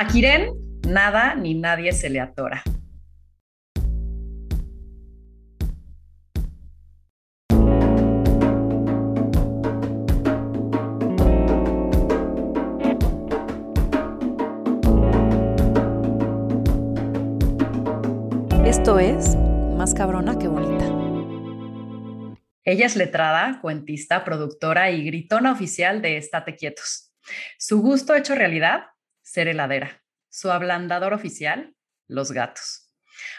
A Kiren, nada ni nadie se le atora. Esto es Más cabrona que bonita. Ella es letrada, cuentista, productora y gritona oficial de Estate Quietos. Su gusto hecho realidad, ser heladera. Su ablandador oficial, los gatos.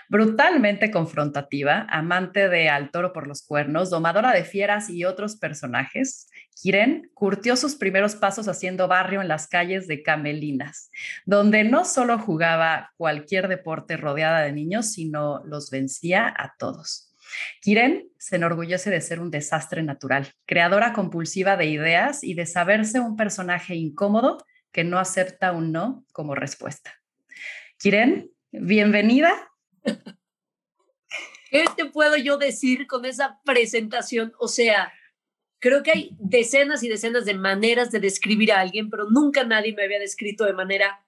Brutalmente confrontativa, amante de Al toro por los cuernos, domadora de fieras y otros personajes, Kiren curtió sus primeros pasos haciendo barrio en las calles de Camelinas, donde no solo jugaba cualquier deporte rodeada de niños, sino los vencía a todos. Kiren se enorgullece de ser un desastre natural, creadora compulsiva de ideas y de saberse un personaje incómodo que no acepta un no como respuesta. Kiren, bienvenida. ¿Qué te puedo yo decir con esa presentación? O sea, creo que hay decenas y decenas de maneras de describir a alguien, pero nunca nadie me había descrito de manera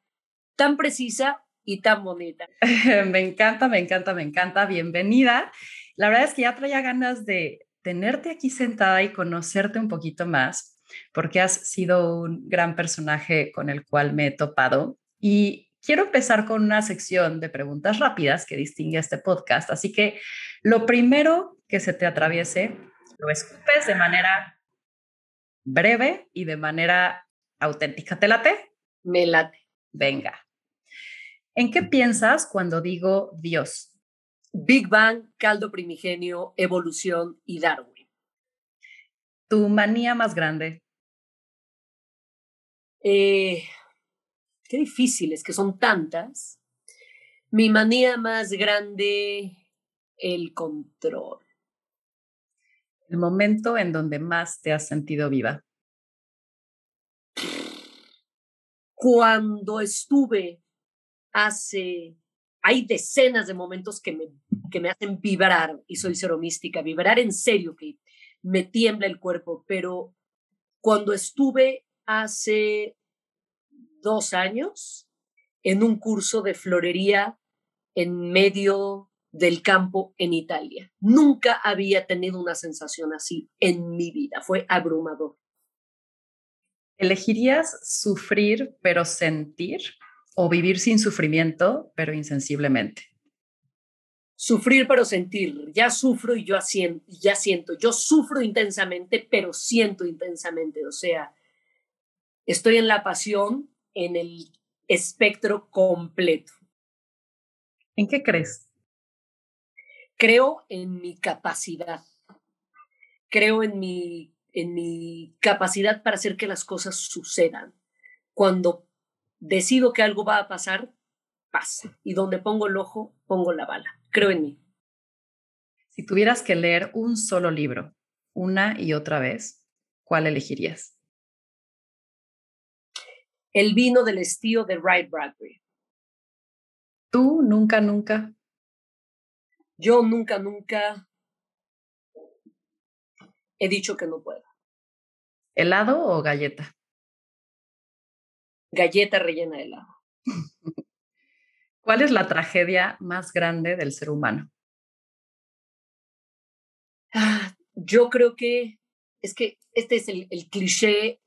tan precisa y tan bonita. me encanta, me encanta, me encanta. Bienvenida. La verdad es que ya traía ganas de tenerte aquí sentada y conocerte un poquito más, porque has sido un gran personaje con el cual me he topado. Y quiero empezar con una sección de preguntas rápidas que distingue este podcast. Así que lo primero que se te atraviese, lo escupes de manera breve y de manera auténtica. ¿Te late? Me late. Venga. ¿En qué piensas cuando digo Dios? Big Bang, caldo primigenio, evolución y Darwin. ¿Tu manía más grande? Eh, qué difícil, es que son tantas. Mi manía más grande, el control. El momento en donde más te has sentido viva. Cuando estuve hace hay decenas de momentos que me, que me hacen vibrar, y soy cero mística, vibrar en serio, que me tiembla el cuerpo, pero cuando estuve hace dos años en un curso de florería en medio del campo en Italia. Nunca había tenido una sensación así en mi vida, fue abrumador. ¿Elegirías sufrir pero sentir o vivir sin sufrimiento, pero insensiblemente. Sufrir pero sentir. Ya sufro y yo ya siento. Yo sufro intensamente, pero siento intensamente. O sea, estoy en la pasión en el espectro completo. ¿En qué crees? Creo en mi capacidad. Creo en mi, en mi capacidad para hacer que las cosas sucedan. Cuando decido que algo va a pasar, pasa. Y donde pongo el ojo, pongo la bala. Creo en mí. Si tuvieras que leer un solo libro, una y otra vez, ¿cuál elegirías? El vino del estío de Wright Bradbury. ¿Tú nunca, nunca? Yo nunca, nunca he dicho que no puedo. ¿Helado o galleta? galleta rellena de helado. ¿Cuál es la tragedia más grande del ser humano? Ah, yo creo que es que este es el, el cliché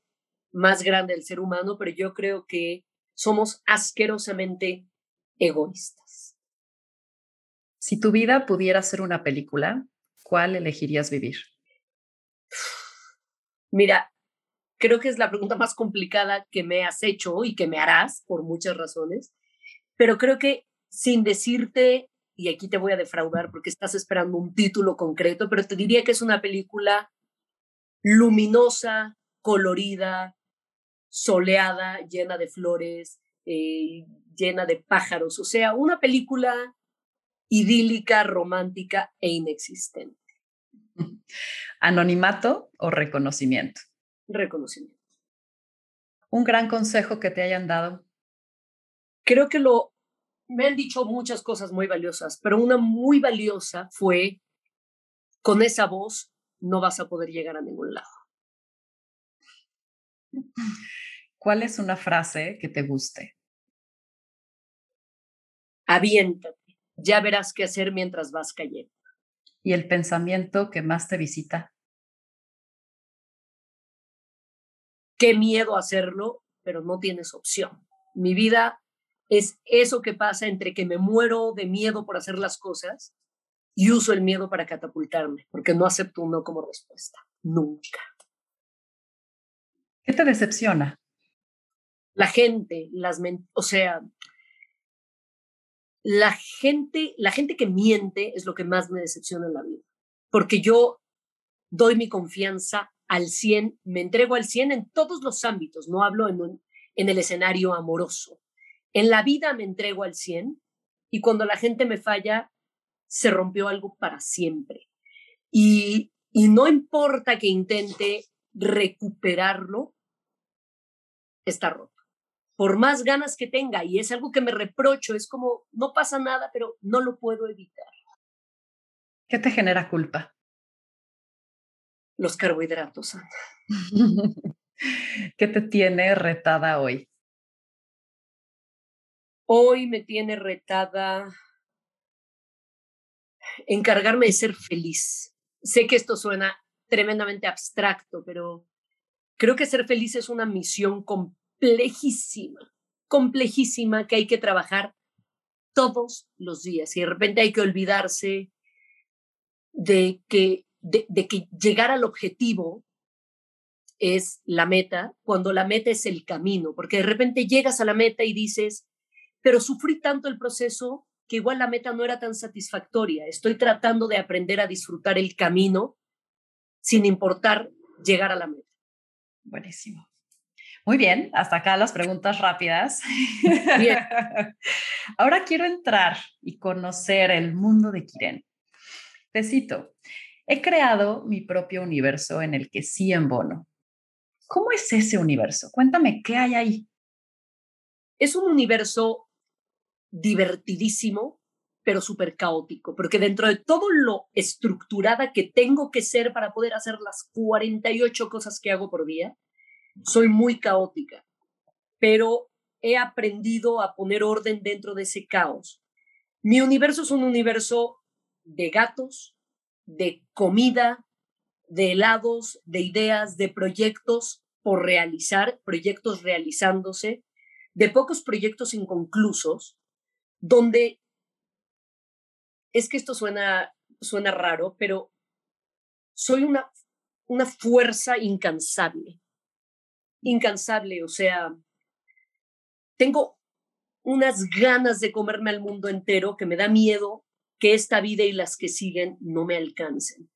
más grande del ser humano, pero yo creo que somos asquerosamente egoístas. Si tu vida pudiera ser una película, ¿cuál elegirías vivir? Mira, creo que es la pregunta más complicada que me has hecho y que me harás por muchas razones, pero creo que sin decirte, y aquí te voy a defraudar porque estás esperando un título concreto, pero te diría que es una película luminosa, colorida, soleada, llena de flores, eh, llena de pájaros, o sea, una película idílica, romántica e inexistente. ¿Anonimato o reconocimiento? reconocimiento. Un gran consejo que te hayan dado. Creo que lo, me han dicho muchas cosas muy valiosas, pero una muy valiosa fue, con esa voz no vas a poder llegar a ningún lado. ¿Cuál es una frase que te guste? aviéntate, ya verás qué hacer mientras vas cayendo. ¿Y el pensamiento que más te visita? Qué miedo hacerlo, pero no tienes opción. Mi vida es eso que pasa entre que me muero de miedo por hacer las cosas y uso el miedo para catapultarme, porque no acepto un no como respuesta, nunca. ¿Qué te decepciona? La gente, las o sea, la gente, la gente que miente es lo que más me decepciona en la vida, porque yo doy mi confianza al 100, me entrego al 100 en todos los ámbitos, no hablo en, en el escenario amoroso. En la vida me entrego al 100 y cuando la gente me falla, se rompió algo para siempre. Y, y no importa que intente recuperarlo, está roto por más ganas que tenga, y es algo que me reprocho, es como, no pasa nada, pero no lo puedo evitar. ¿Qué te genera culpa? Los carbohidratos. ¿Qué te tiene retada hoy? Hoy me tiene retada encargarme de ser feliz. Sé que esto suena tremendamente abstracto, pero creo que ser feliz es una misión complejísima, complejísima que hay que trabajar todos los días y de repente hay que olvidarse de que, de, que llegar al objetivo es la meta, cuando la meta es el camino, porque de repente llegas a la meta y dices, pero sufrí tanto el proceso que igual la meta no era tan satisfactoria. Estoy tratando de aprender a disfrutar el camino sin importar llegar a la meta. Buenísimo. Muy bien, hasta acá las preguntas rápidas. Bien. Ahora quiero entrar y conocer el mundo de Kiren. Te cito, he creado mi propio universo en el que sí embono. ¿Cómo es ese universo? Cuéntame, ¿qué hay ahí? Es un universo divertidísimo, pero súper caótico, porque dentro de todo lo estructurada que tengo que ser para poder hacer las 48 cosas que hago por día, soy muy caótica, pero he aprendido a poner orden dentro de ese caos. Mi universo es un universo de gatos, de comida, de helados, de ideas, de proyectos por realizar, proyectos realizándose, de pocos proyectos inconclusos, donde es que esto suena, suena raro, pero soy una, una fuerza incansable incansable, o sea, tengo unas ganas de comerme al mundo entero que me da miedo que esta vida y las que siguen no me alcancen.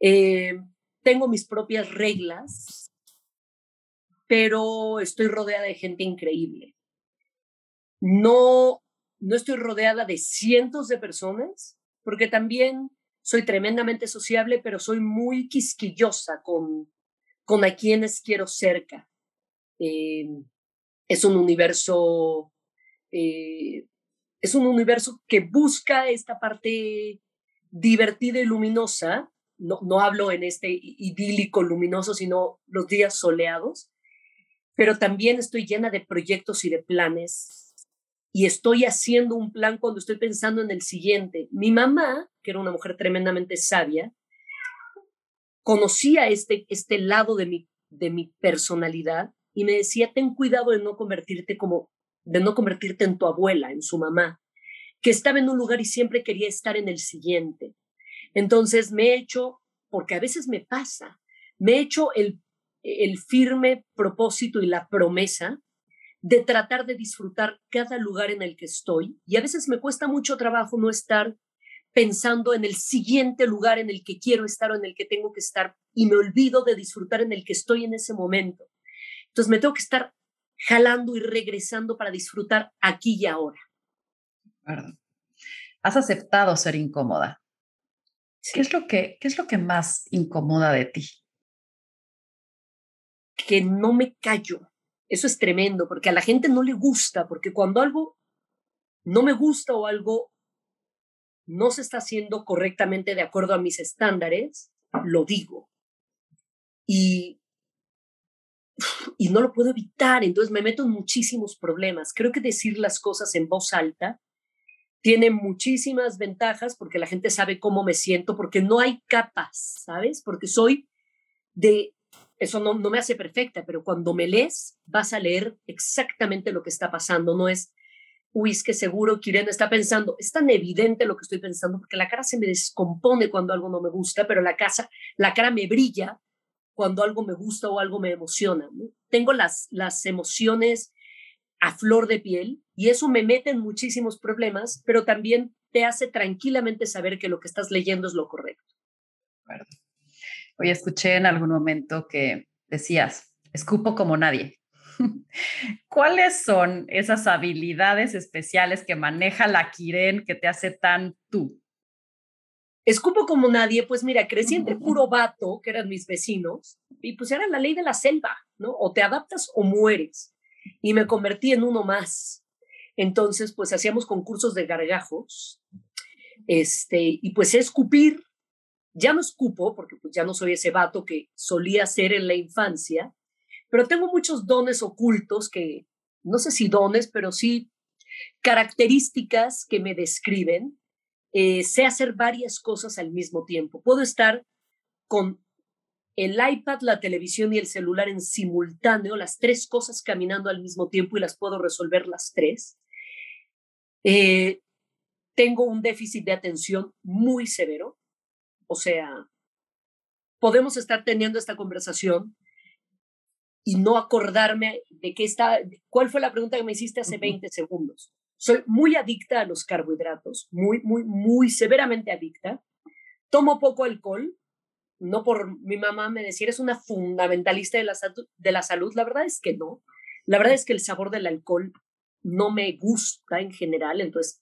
Eh, tengo mis propias reglas, pero estoy rodeada de gente increíble. No, no estoy rodeada de cientos de personas, porque también soy tremendamente sociable, pero soy muy quisquillosa con, con a quienes quiero cerca. Eh, es un universo, eh, es un universo que busca esta parte divertida y luminosa. No, no hablo en este idílico luminoso, sino los días soleados, pero también estoy llena de proyectos y de planes y estoy haciendo un plan cuando estoy pensando en el siguiente. Mi mamá, que era una mujer tremendamente sabia, conocía este, este lado de mi, de mi personalidad y me decía, ten cuidado de no convertirte como, de no convertirte en tu abuela, en su mamá, que estaba en un lugar y siempre quería estar en el siguiente. Entonces me he hecho, porque a veces me pasa, me he hecho el, el firme propósito y la promesa de tratar de disfrutar cada lugar en el que estoy y a veces me cuesta mucho trabajo no estar pensando en el siguiente lugar en el que quiero estar o en el que tengo que estar y me olvido de disfrutar en el que estoy en ese momento. Entonces me tengo que estar jalando y regresando para disfrutar aquí y ahora. Has aceptado ser incómoda. ¿Qué, es lo que, ¿Qué es lo que más incomoda de ti? Que no me callo. Eso es tremendo, porque a la gente no le gusta, porque cuando algo no me gusta o algo no se está haciendo correctamente de acuerdo a mis estándares, lo digo. Y, y no lo puedo evitar, entonces me meto en muchísimos problemas. Creo que decir las cosas en voz alta tiene muchísimas ventajas porque la gente sabe cómo me siento, porque no hay capas, ¿sabes? Porque soy de, eso no, no me hace perfecta, pero cuando me lees vas a leer exactamente lo que está pasando, no es, uy, es que seguro que Irene está pensando, es tan evidente lo que estoy pensando, porque la cara se me descompone cuando algo no me gusta, pero la, casa, la cara me brilla cuando algo me gusta o algo me emociona. Tengo las, las emociones a flor de piel y eso me mete en muchísimos problemas, pero también te hace tranquilamente saber que lo que estás leyendo es lo correcto. Hoy escuché en algún momento que decías, escupo como nadie. ¿Cuáles son esas habilidades especiales que maneja la Kiren que te hace tan tú? Escupo como nadie, pues mira, crecí entre puro vato, que eran mis vecinos, y pues era la ley de la selva, ¿no? O te adaptas o mueres y me convertí en uno más. Entonces, pues hacíamos concursos de gargajos, este, y pues escupir, ya no escupo, porque pues ya no soy ese vato que solía ser en la infancia, pero tengo muchos dones ocultos que, no sé si dones, pero sí características que me describen. Eh, sé hacer varias cosas al mismo tiempo. Puedo estar con el iPad, la televisión y el celular en simultáneo, las tres cosas caminando al mismo tiempo y las puedo resolver las tres. Eh, tengo un déficit de atención muy severo, o sea, podemos estar teniendo esta conversación y no acordarme de qué está, cuál fue la pregunta que me hiciste hace 20 segundos. Soy muy adicta a los carbohidratos, muy, muy, muy severamente adicta. Tomo poco alcohol, no por mi mamá me decía, eres una fundamentalista de la, de la salud. La verdad es que no. La verdad es que el sabor del alcohol no me gusta en general, entonces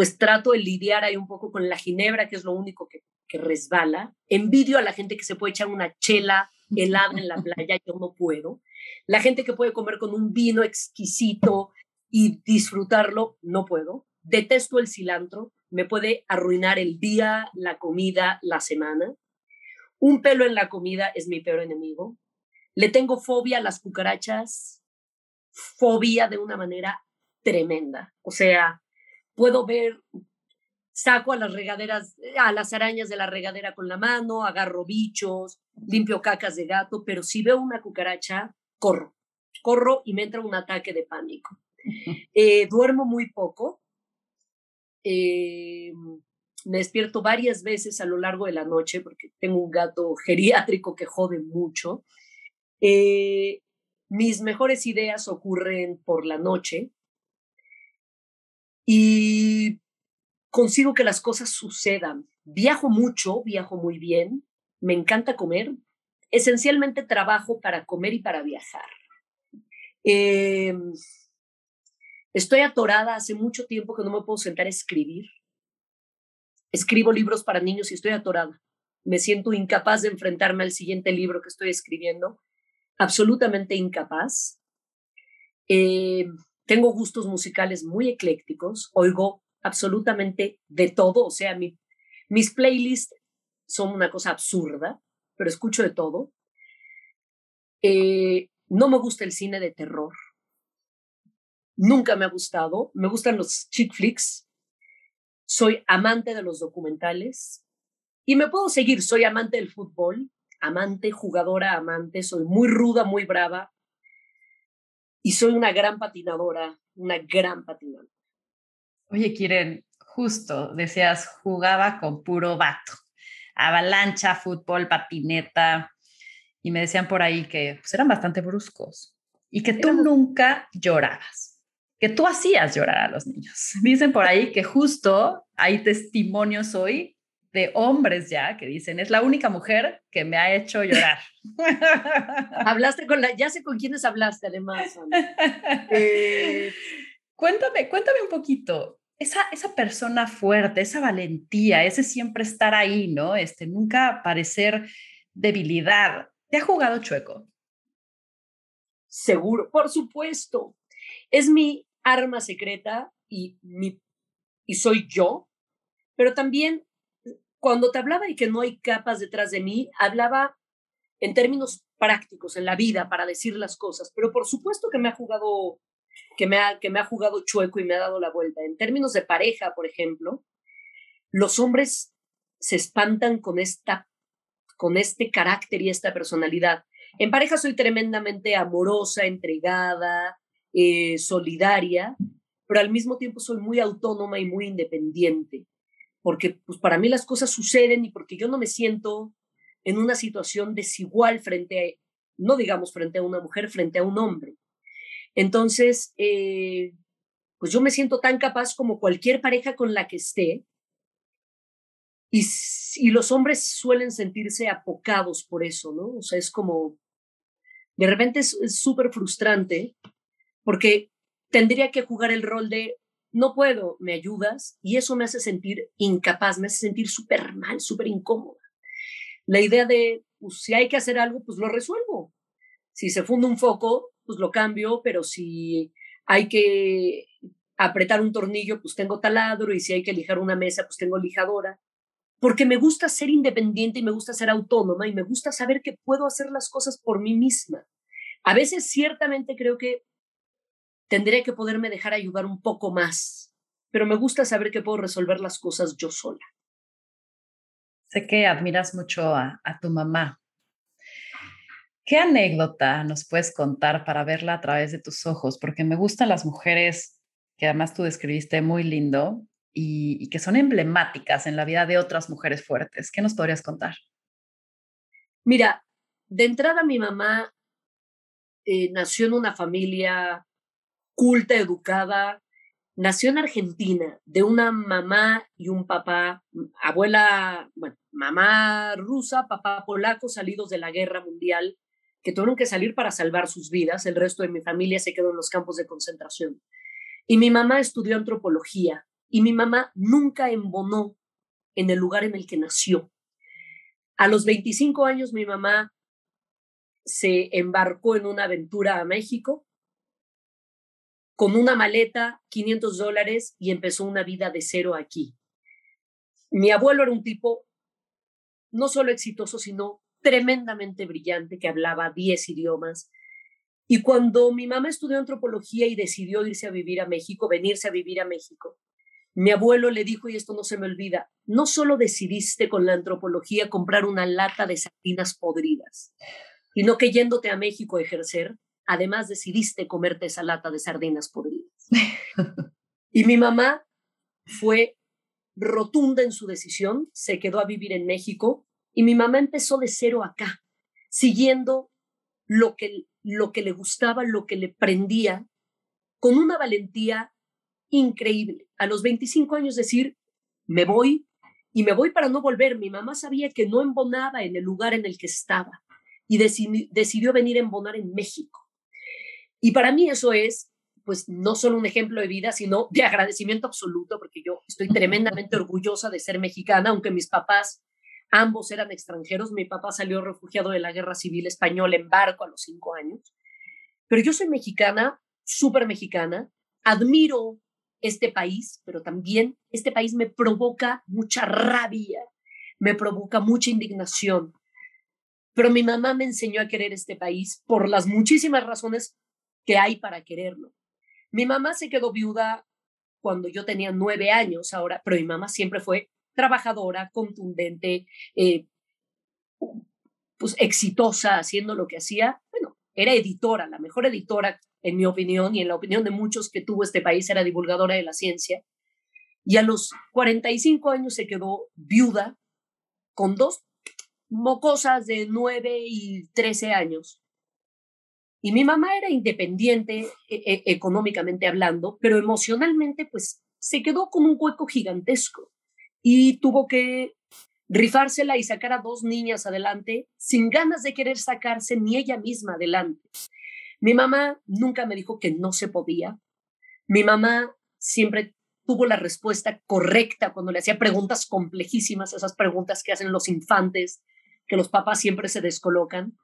pues trato de lidiar ahí un poco con la ginebra, que es lo único que, que resbala. Envidio a la gente que se puede echar una chela helada en la playa, yo no puedo. La gente que puede comer con un vino exquisito y disfrutarlo, no puedo. Detesto el cilantro, me puede arruinar el día, la comida, la semana. Un pelo en la comida es mi peor enemigo. Le tengo fobia a las cucarachas, fobia de una manera tremenda. O sea, puedo ver, saco a las regaderas, a las arañas de la regadera con la mano, agarro bichos, limpio cacas de gato, pero si veo una cucaracha, corro, corro y me entra un ataque de pánico. Eh, duermo muy poco. Eh, me despierto varias veces a lo largo de la noche porque tengo un gato geriátrico que jode mucho. Eh, mis mejores ideas ocurren por la noche y consigo que las cosas sucedan. Viajo mucho, viajo muy bien, me encanta comer. Esencialmente trabajo para comer y para viajar. Eh, estoy atorada hace mucho tiempo que no me puedo sentar a escribir escribo libros para niños y estoy atorada. Me siento incapaz de enfrentarme al siguiente libro que estoy escribiendo, absolutamente incapaz. Eh, tengo gustos musicales muy eclécticos, oigo absolutamente de todo, o sea, mis playlists son una cosa absurda, pero escucho de todo. Eh, no me gusta el cine de terror. Nunca me ha gustado. Me gustan los chick flicks, soy amante de los documentales y me puedo seguir, soy amante del fútbol, amante, jugadora, amante, soy muy ruda, muy brava y soy una gran patinadora, una gran patinadora. Oye, Kiren, justo decías, jugaba con puro vato, avalancha, fútbol, patineta, y me decían por ahí que pues, eran bastante bruscos y que tú nunca llorabas que tú hacías llorar a los niños. Dicen por ahí que justo hay testimonios hoy de hombres ya que dicen, es la única mujer que me ha hecho llorar. hablaste con la, ya sé con quiénes hablaste además. Eh, cuéntame, cuéntame un poquito, esa, esa persona fuerte, esa valentía, ese siempre estar ahí, ¿no? Este, nunca parecer debilidad. ¿Te ha jugado chueco? Seguro, por supuesto. Es mi arma secreta y, mi, y soy yo, pero también cuando te hablaba de que no hay capas detrás de mí, hablaba en términos prácticos en la vida para decir las cosas, pero por supuesto que me ha jugado que me, ha, que me ha jugado chueco y me ha dado la vuelta. En términos de pareja, por ejemplo, los hombres se espantan con, esta, con este carácter y esta personalidad. En pareja soy tremendamente amorosa, entregada, eh, solidaria, pero al mismo tiempo soy muy autónoma y muy independiente, porque pues, para mí las cosas suceden y porque yo no me siento en una situación desigual frente a, no digamos frente a una mujer, frente a un hombre. Entonces, eh, pues yo me siento tan capaz como cualquier pareja con la que esté, y, y, los hombres suelen sentirse apocados por eso, ¿no? O sea, es como, de repente es súper frustrante porque tendría que jugar el rol de, no puedo, me ayudas, y eso me hace sentir incapaz, me hace sentir súper mal, súper incómoda. La idea de, pues, si hay que hacer algo, pues lo resuelvo. Si se funde un foco, pues lo cambio, pero si hay que apretar un tornillo, pues tengo taladro, y si hay que lijar una mesa, pues tengo lijadora porque me gusta ser independiente y me gusta ser autónoma y me gusta saber que puedo hacer las cosas por mí misma. A veces ciertamente creo que tendría que poderme dejar ayudar un poco más, pero me gusta saber que puedo resolver las cosas yo sola. Sé que admiras mucho a, tu mamá. ¿Qué anécdota nos puedes contar para verla a través de tus ojos? Porque me gustan las mujeres que además tú describiste muy lindo, y, que son emblemáticas en la vida de otras mujeres fuertes. ¿Qué nos podrías contar? Mira, de entrada mi mamá eh, nació en una familia culta, educada, nació en Argentina, de una mamá y un papá, abuela, bueno, mamá rusa, papá polaco, salidos de la guerra mundial, que tuvieron que salir para salvar sus vidas. El resto de mi familia se quedó en los campos de concentración. Y mi mamá estudió antropología y mi mamá nunca embonó en el lugar en el que nació. A los 25 años mi mamá se embarcó en una aventura a México con una maleta, 500 dólares y empezó una vida de cero aquí. Mi abuelo era un tipo no solo exitoso, sino tremendamente brillante, que hablaba 10 idiomas. Y cuando mi mamá estudió antropología y decidió irse a vivir a México, venirse a vivir a México, mi abuelo le dijo, y esto no se me olvida, no solo decidiste con la antropología comprar una lata de sardinas podridas, sino que yéndote a México a ejercer, además decidiste comerte esa lata de sardinas podridas. y mi mamá fue rotunda en su decisión, se quedó a vivir en México y mi mamá empezó de cero acá, siguiendo lo que, lo que le gustaba, lo que le prendía, con una valentía increíble. A los 25 años decir, me voy y me voy para no volver. Mi mamá sabía que no embonaba en el lugar en el que estaba y decidió venir a embonar en México. Y para mí eso es, pues, no solo un ejemplo de vida, sino de agradecimiento absoluto, porque yo estoy tremendamente orgullosa de ser mexicana, aunque mis papás ambos eran extranjeros. Mi papá salió refugiado de la guerra civil española en barco a los cinco años. Pero yo soy mexicana, súper mexicana, admiro este país, pero también este país me provoca mucha rabia, me provoca mucha indignación. Pero mi mamá me enseñó a querer este país por las muchísimas razones que hay para quererlo. Mi mamá se quedó viuda cuando yo tenía nueve años ahora, pero mi mamá siempre fue trabajadora, contundente, eh, pues exitosa haciendo lo que hacía. Bueno, era editora, la mejor editora en mi opinión y en la opinión de muchos que tuvo este país, era divulgadora de la ciencia. Y a los 45 años se quedó viuda con dos mocosas de 9 y 13 años. Y mi mamá era independiente e, e, económicamente hablando, pero emocionalmente pues se quedó con un hueco gigantesco y tuvo que rifársela y sacar a dos niñas adelante sin ganas de querer sacarse ni ella misma adelante. Mi mamá nunca me dijo que no se podía. Mi mamá siempre tuvo la respuesta correcta cuando le hacía preguntas complejísimas, esas preguntas que hacen los infantes, que los papás siempre se descolocan.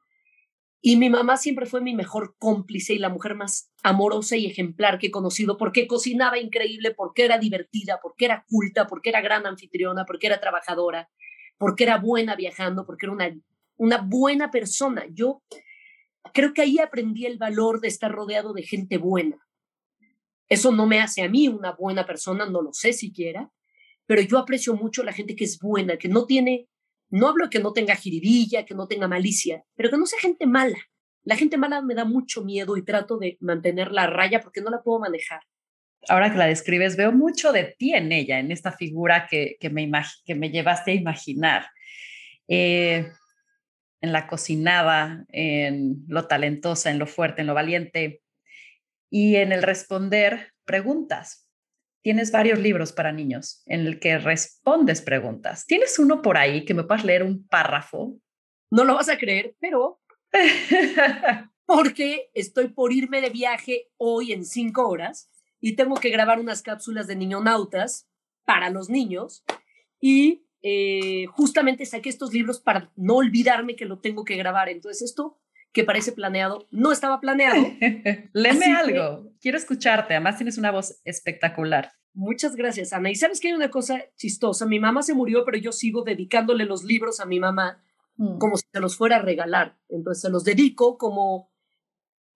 Y mi mamá siempre fue mi mejor cómplice y la mujer más amorosa y ejemplar que he conocido, porque cocinaba increíble, porque era divertida, porque era culta, porque era gran anfitriona, porque era trabajadora, porque era buena viajando, porque era una, una buena persona. Yo creo que ahí aprendí el valor de estar rodeado de gente buena. Eso no me hace a mí una buena persona, no lo sé siquiera, pero yo aprecio mucho la gente que es buena, que no tiene, no hablo que no tenga jiribilla, que no tenga malicia, pero que no sea gente mala. La gente mala me da mucho miedo y trato de mantener la raya porque no la puedo manejar. Ahora que la describes, veo mucho de ti en ella, en esta figura que, que, me, que me llevaste a imaginar. Eh, en la cocinada, en lo talentosa, en lo fuerte, en lo valiente y en el responder preguntas tienes varios libros para niños en el que respondes preguntas. ¿Tienes uno por ahí que me puedas leer un párrafo? No lo vas a creer, pero porque estoy por irme de viaje hoy en cinco horas y tengo que grabar unas cápsulas de niñonautas para los niños y eh, justamente saqué estos libros para no olvidarme que lo tengo que grabar. Entonces esto que parece planeado, no estaba planeado. Léeme algo, quiero escucharte, además tienes una voz espectacular. Muchas gracias, Ana. Y sabes que hay una cosa chistosa, mi mamá se murió, pero yo sigo dedicándole los libros a mi mamá mm. como si se los fuera a regalar. Entonces se los dedico como,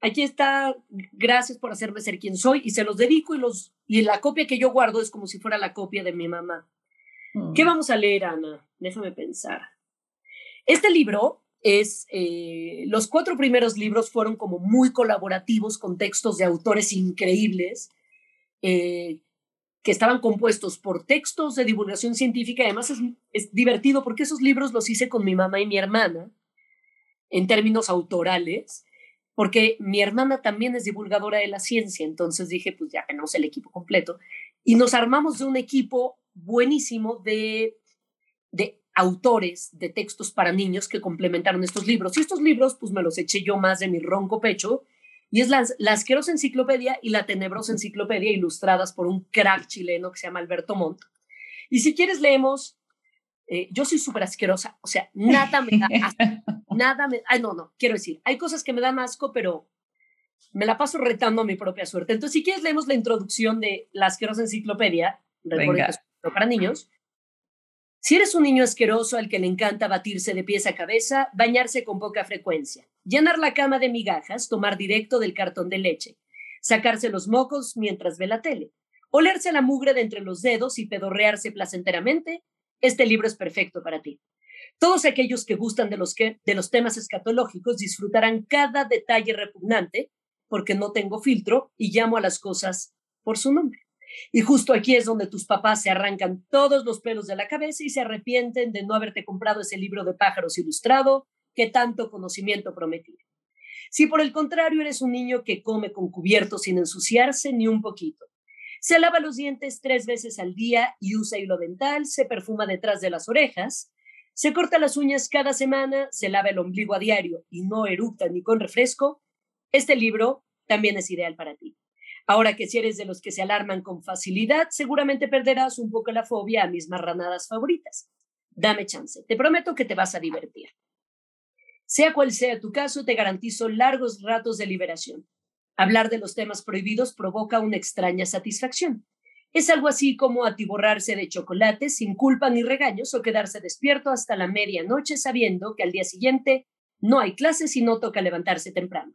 aquí está, gracias por hacerme ser quien soy, y se los dedico y, los, y la copia que yo guardo es como si fuera la copia de mi mamá. Mm. ¿Qué vamos a leer, Ana? Déjame pensar. Este libro es, eh, los cuatro primeros libros fueron como muy colaborativos con textos de autores increíbles, eh, que estaban compuestos por textos de divulgación científica. Además es, es divertido porque esos libros los hice con mi mamá y mi hermana en términos autorales, porque mi hermana también es divulgadora de la ciencia, entonces dije, pues ya tenemos el equipo completo, y nos armamos de un equipo buenísimo de, de autores de textos para niños que complementaron estos libros. Y estos libros, pues me los eché yo más de mi ronco pecho. Y es la, la asquerosa enciclopedia y la tenebrosa enciclopedia ilustradas por un crack chileno que se llama Alberto Montt. Y si quieres leemos, eh, yo soy súper asquerosa, o sea, nada me da asco, nada me, ay no, no, quiero decir, hay cosas que me dan asco, pero me la paso retando a mi propia suerte. Entonces, si quieres leemos la introducción de la asquerosa enciclopedia, para niños, si eres un niño asqueroso al que le encanta batirse de pies a cabeza, bañarse con poca frecuencia, llenar la cama de migajas, tomar directo del cartón de leche, sacarse los mocos mientras ve la tele, olerse la mugre de entre los dedos y pedorrearse placenteramente, este libro es perfecto para ti. Todos aquellos que gustan de los, de los temas escatológicos disfrutarán cada detalle repugnante, porque no tengo filtro y llamo a las cosas por su nombre. Y justo aquí es donde tus papás se arrancan todos los pelos de la cabeza y se arrepienten de no haberte comprado ese libro de pájaros ilustrado que tanto conocimiento prometía. Si por el contrario eres un niño que come con cubierto sin ensuciarse ni un poquito, se lava los dientes tres veces al día y usa hilo dental, se perfuma detrás de las orejas, se corta las uñas cada semana, se lava el ombligo a diario y no eructa ni con refresco, este libro también es ideal para ti. Ahora que si eres de los que se alarman con facilidad, seguramente perderás un poco la fobia a mis marranadas favoritas. Dame chance, te prometo que te vas a divertir. Sea cual sea tu caso, te garantizo largos ratos de liberación. Hablar de los temas prohibidos provoca una extraña satisfacción. Es algo así como atiborrarse de chocolate sin culpa ni regaños o quedarse despierto hasta la medianoche sabiendo que al día siguiente no hay clases y no toca levantarse temprano.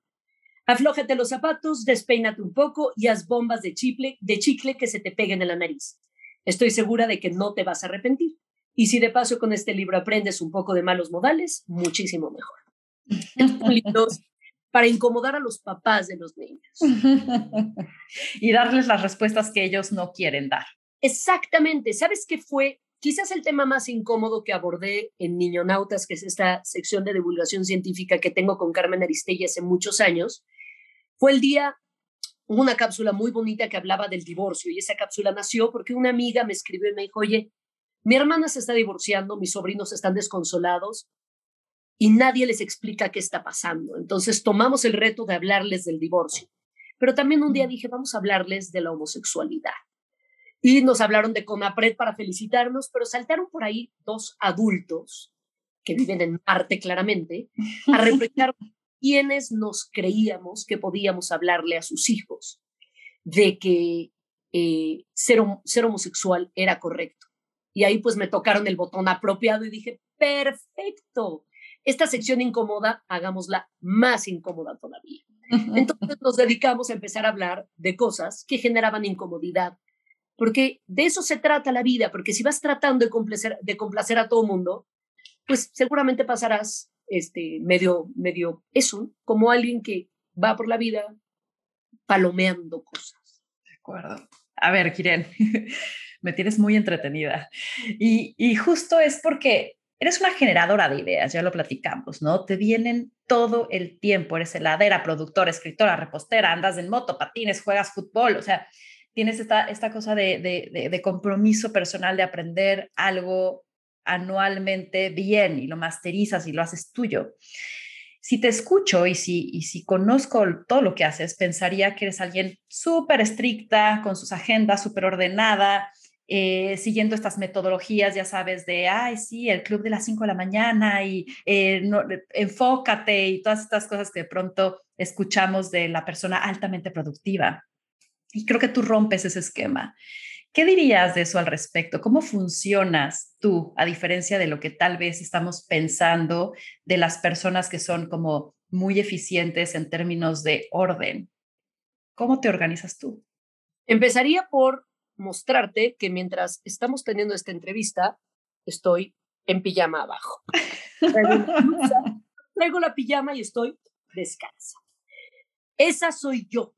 Aflójate los zapatos, despeínate un poco y haz bombas de chicle, de chicle que se te peguen en la nariz. Estoy segura de que no te vas a arrepentir. Y si de paso con este libro aprendes un poco de malos modales, muchísimo mejor. Para incomodar a los papás de los niños. y darles las respuestas que ellos no quieren dar. Exactamente. ¿Sabes qué fue? Quizás el tema más incómodo que abordé en Niñonautas, que es esta sección de divulgación científica que tengo con Carmen Aristegui hace muchos años, fue el día, una cápsula muy bonita que hablaba del divorcio y esa cápsula nació porque una amiga me escribió y me dijo, oye, mi hermana se está divorciando, mis sobrinos están desconsolados y nadie les explica qué está pasando. Entonces tomamos el reto de hablarles del divorcio. Pero también un día dije, vamos a hablarles de la homosexualidad. Y nos hablaron de Conapred para felicitarnos, pero saltaron por ahí dos adultos que viven en Marte claramente a reprochar quienes nos creíamos que podíamos hablarle a sus hijos de que eh, ser, ser homosexual era correcto. Y ahí pues me tocaron el botón apropiado y dije, perfecto, esta sección incómoda, hagámosla más incómoda todavía. Entonces nos dedicamos a empezar a hablar de cosas que generaban incomodidad, porque de eso se trata la vida, porque si vas tratando de complacer, de complacer a todo el mundo, pues seguramente pasarás este, medio, medio eso, como alguien que va por la vida palomeando cosas. De acuerdo. A ver, Kiren, me tienes muy entretenida. Y, y justo es porque eres una generadora de ideas, ya lo platicamos, ¿no? Te vienen todo el tiempo, eres heladera, productora, escritora, repostera, andas en moto, patines, juegas fútbol, o sea, tienes esta, esta cosa de, de, de, compromiso personal de aprender algo anualmente bien y lo masterizas y lo haces tuyo. Si te escucho y si, y si conozco todo lo que haces, pensaría que eres alguien súper estricta, con sus agendas súper ordenada, eh, siguiendo estas metodologías, ya sabes, de, ay, sí, el club de las 5 de la mañana y eh, no, enfócate y todas estas cosas que de pronto escuchamos de la persona altamente productiva. Y creo que tú rompes ese esquema. ¿Qué dirías de eso al respecto? ¿Cómo funcionas tú, a diferencia de lo que tal vez estamos pensando de las personas que son como muy eficientes en términos de orden? ¿Cómo te organizas tú? Empezaría por mostrarte que mientras estamos teniendo esta entrevista, estoy en pijama abajo. Traigo, la pijama y estoy descansa. Esa soy yo.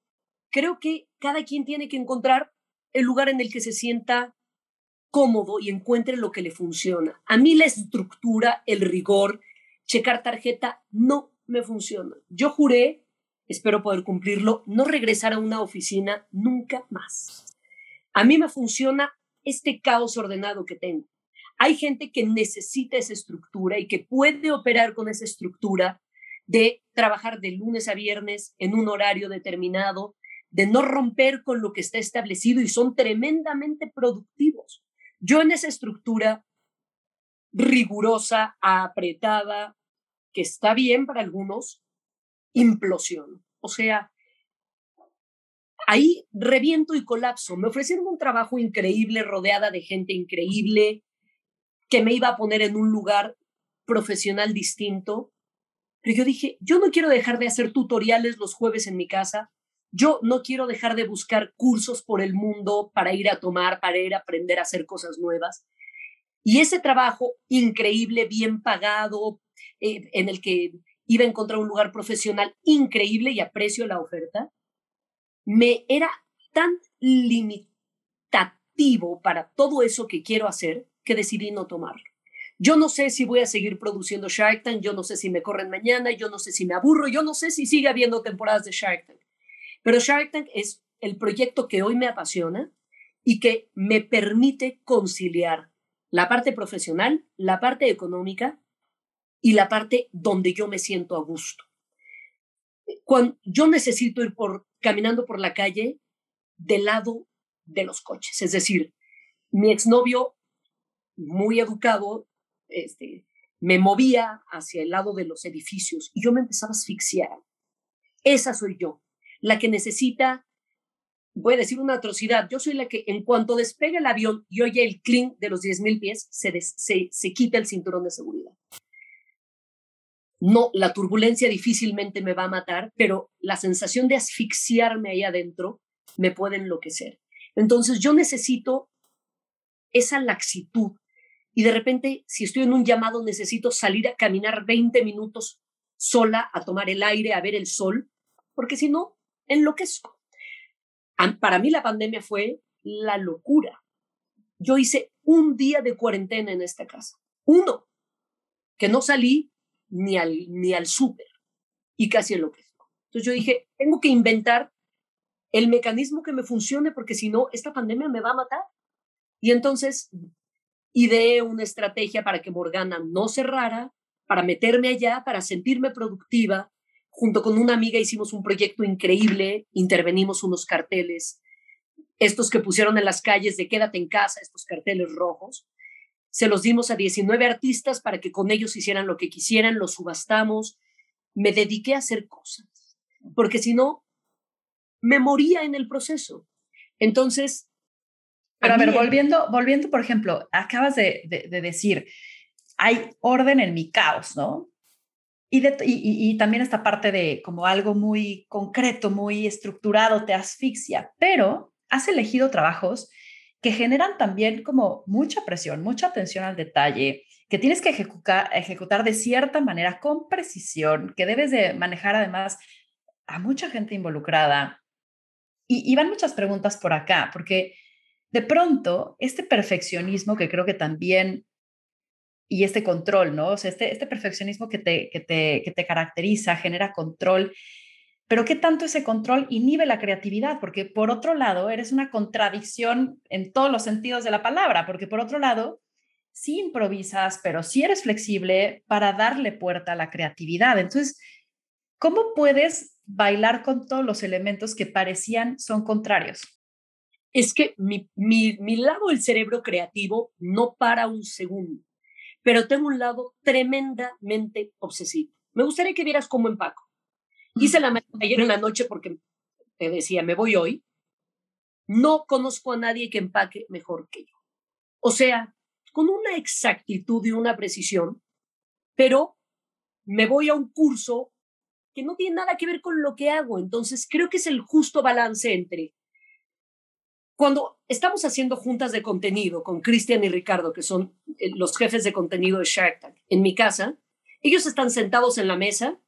Creo que cada quien tiene que encontrar el lugar en el que se sienta cómodo y encuentre lo que le funciona. A mí la estructura, el rigor, checar tarjeta, no me funciona. Yo juré, espero poder cumplirlo, no regresar a una oficina nunca más. A mí me funciona este caos ordenado que tengo. Hay gente que necesita esa estructura y que puede operar con esa estructura de trabajar de lunes a viernes en un horario determinado, de no romper con lo que está establecido y son tremendamente productivos. Yo en esa estructura rigurosa, apretada, que está bien para algunos, implosión. O sea, ahí reviento y colapso. Me ofrecieron un trabajo increíble, rodeada de gente increíble, que me iba a poner en un lugar profesional distinto. Pero yo dije, yo no quiero dejar de hacer tutoriales los jueves en mi casa. Yo no quiero dejar de buscar cursos por el mundo para ir a tomar, para ir a aprender a hacer cosas nuevas. Y ese trabajo increíble, bien pagado, eh, en el que iba a encontrar un lugar profesional increíble y aprecio la oferta, me era tan limitativo para todo eso que quiero hacer que decidí no tomarlo. Yo no sé si voy a seguir produciendo Shark Tank, yo no sé si me corren mañana, yo no sé si me aburro, yo no sé si sigue habiendo temporadas de Shark Tank. Pero Shark Tank es el proyecto que hoy me apasiona y que me permite conciliar la parte profesional, la parte económica y la parte donde yo me siento a gusto. Cuando yo necesito ir por caminando por la calle del lado de los coches. Es decir, mi exnovio, muy educado, este, me movía hacia el lado de los edificios y yo me empezaba a asfixiar. Esa soy yo, la que necesita, voy a decir una atrocidad, yo soy la que en cuanto despegue el avión y oye el clink de los 10.000 pies, se, se, se quita el cinturón de seguridad. No, la turbulencia difícilmente me va a matar, pero la sensación de asfixiarme ahí adentro me puede enloquecer. Entonces yo necesito esa laxitud y de repente, si estoy en un llamado, necesito salir a caminar 20 minutos sola, a tomar el aire, a ver el sol, porque si no, enloquezco. Para mí la pandemia fue la locura. Yo hice un día de cuarentena en esta casa, uno, que no salí ni al, ni al súper y casi enloquezco. Entonces yo dije, tengo que inventar el mecanismo que me funcione porque si no, esta pandemia me va a matar. Y entonces ideé una estrategia para que Morgana no cerrara, para meterme allá, para sentirme productiva. Junto con una amiga hicimos un proyecto increíble, intervenimos unos carteles, estos que pusieron en las calles de quédate en casa, estos carteles rojos, se los dimos a 19 artistas para que con ellos hicieran lo que quisieran, los subastamos. Me dediqué a hacer cosas, porque si no, me moría en el proceso. Entonces... Pero a, ver, volviendo, volviendo, por ejemplo, acabas de, de, decir, hay orden en mi caos, ¿no? Y, también esta parte de como algo muy concreto, muy estructurado, te asfixia, pero has elegido trabajos que generan también como mucha presión, mucha atención al detalle, que tienes que ejecutar, ejecutar de cierta manera con precisión, que debes de manejar además a mucha gente involucrada. Y van muchas preguntas por acá, porque de pronto este perfeccionismo que creo que también y este control, ¿no? O sea, este, este perfeccionismo que te, que, te, que te caracteriza, genera control, pero ¿qué tanto ese control inhibe la creatividad? Porque por otro lado, eres una contradicción en todos los sentidos de la palabra, porque por otro lado, sí improvisas, pero sí eres flexible para darle puerta a la creatividad. Entonces, ¿cómo puedes bailar con todos los elementos que parecían son contrarios? Es que mi, mi, mi lado del cerebro creativo no para un segundo pero tengo un lado tremendamente obsesivo. Me gustaría que vieras cómo empaco. Hice la ayer en la noche porque te decía, me voy hoy. No conozco a nadie que empaque mejor que yo. O sea, con una exactitud y una precisión, pero me voy a un curso que no tiene nada que ver con lo que hago. Entonces, creo que es el justo balance entre cuando estamos haciendo juntas de contenido con Cristian y Ricardo, que son eh, los jefes de contenido de Shark Tank, en mi casa, ellos están sentados en la mesa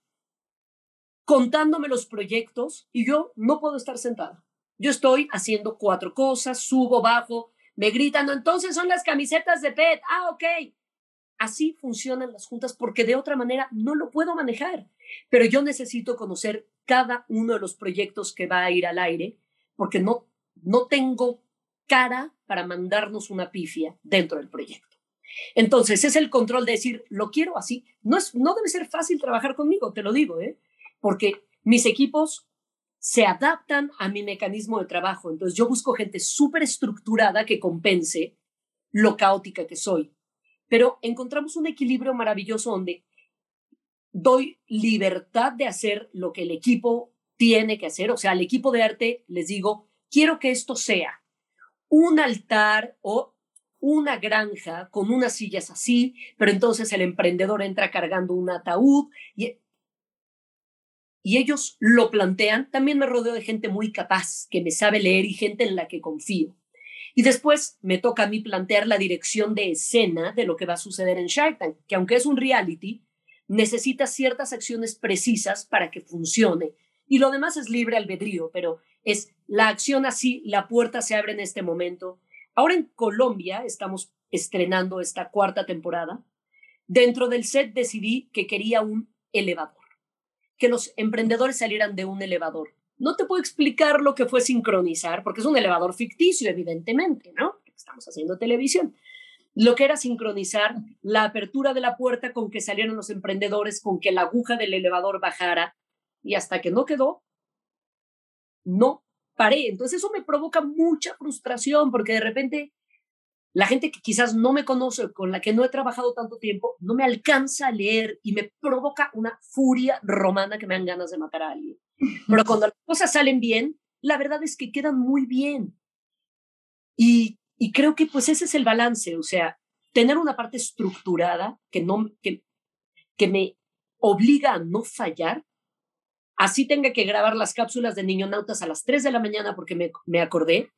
contándome los proyectos y yo no puedo estar sentada. Yo estoy haciendo cuatro cosas, subo, bajo, me gritan, entonces son las camisetas de PET. Ah, ok. Así funcionan las juntas porque de otra manera no lo puedo manejar. Pero yo necesito conocer cada uno de los proyectos que va a ir al aire porque no no tengo cara para mandarnos una pifia dentro del proyecto. Entonces, es el control de decir, lo quiero así. No, es, no debe ser fácil trabajar conmigo, te lo digo, ¿eh? porque mis equipos se adaptan a mi mecanismo de trabajo. Entonces, yo busco gente súper estructurada que compense lo caótica que soy. Pero encontramos un equilibrio maravilloso donde doy libertad de hacer lo que el equipo tiene que hacer. O sea, al equipo de arte les digo, quiero que esto sea un altar o una granja con unas sillas así, pero entonces el emprendedor entra cargando un ataúd y, y ellos lo plantean. También me rodeo de gente muy capaz, que me sabe leer y gente en la que confío. Y después me toca a mí plantear la dirección de escena de lo que va a suceder en Shark que aunque es un reality, necesita ciertas acciones precisas para que funcione. Y lo demás es libre albedrío, pero es la acción así, la puerta se abre en este momento. Ahora en Colombia estamos estrenando esta cuarta temporada. Dentro del set decidí que quería un elevador, que los emprendedores salieran de un elevador. No te puedo explicar lo que fue sincronizar, porque es un elevador ficticio, evidentemente, ¿no? Estamos haciendo televisión. Lo que era sincronizar la apertura de la puerta con que salieran los emprendedores, con que la aguja del elevador bajara, y hasta que no quedó, no paré. Entonces eso me provoca mucha frustración porque de repente la gente que quizás no me conoce, con la que no he trabajado tanto tiempo, no me alcanza a leer y me provoca una furia romana que me dan ganas de matar a alguien. Pero cuando las cosas salen bien, la verdad es que quedan muy bien. Y, y creo que pues ese es el balance, o sea, tener una parte estructurada que, no, que, que me obliga a no fallar así tenga que grabar las cápsulas de Niño Nautas a las 3 de la mañana porque me, me acordé,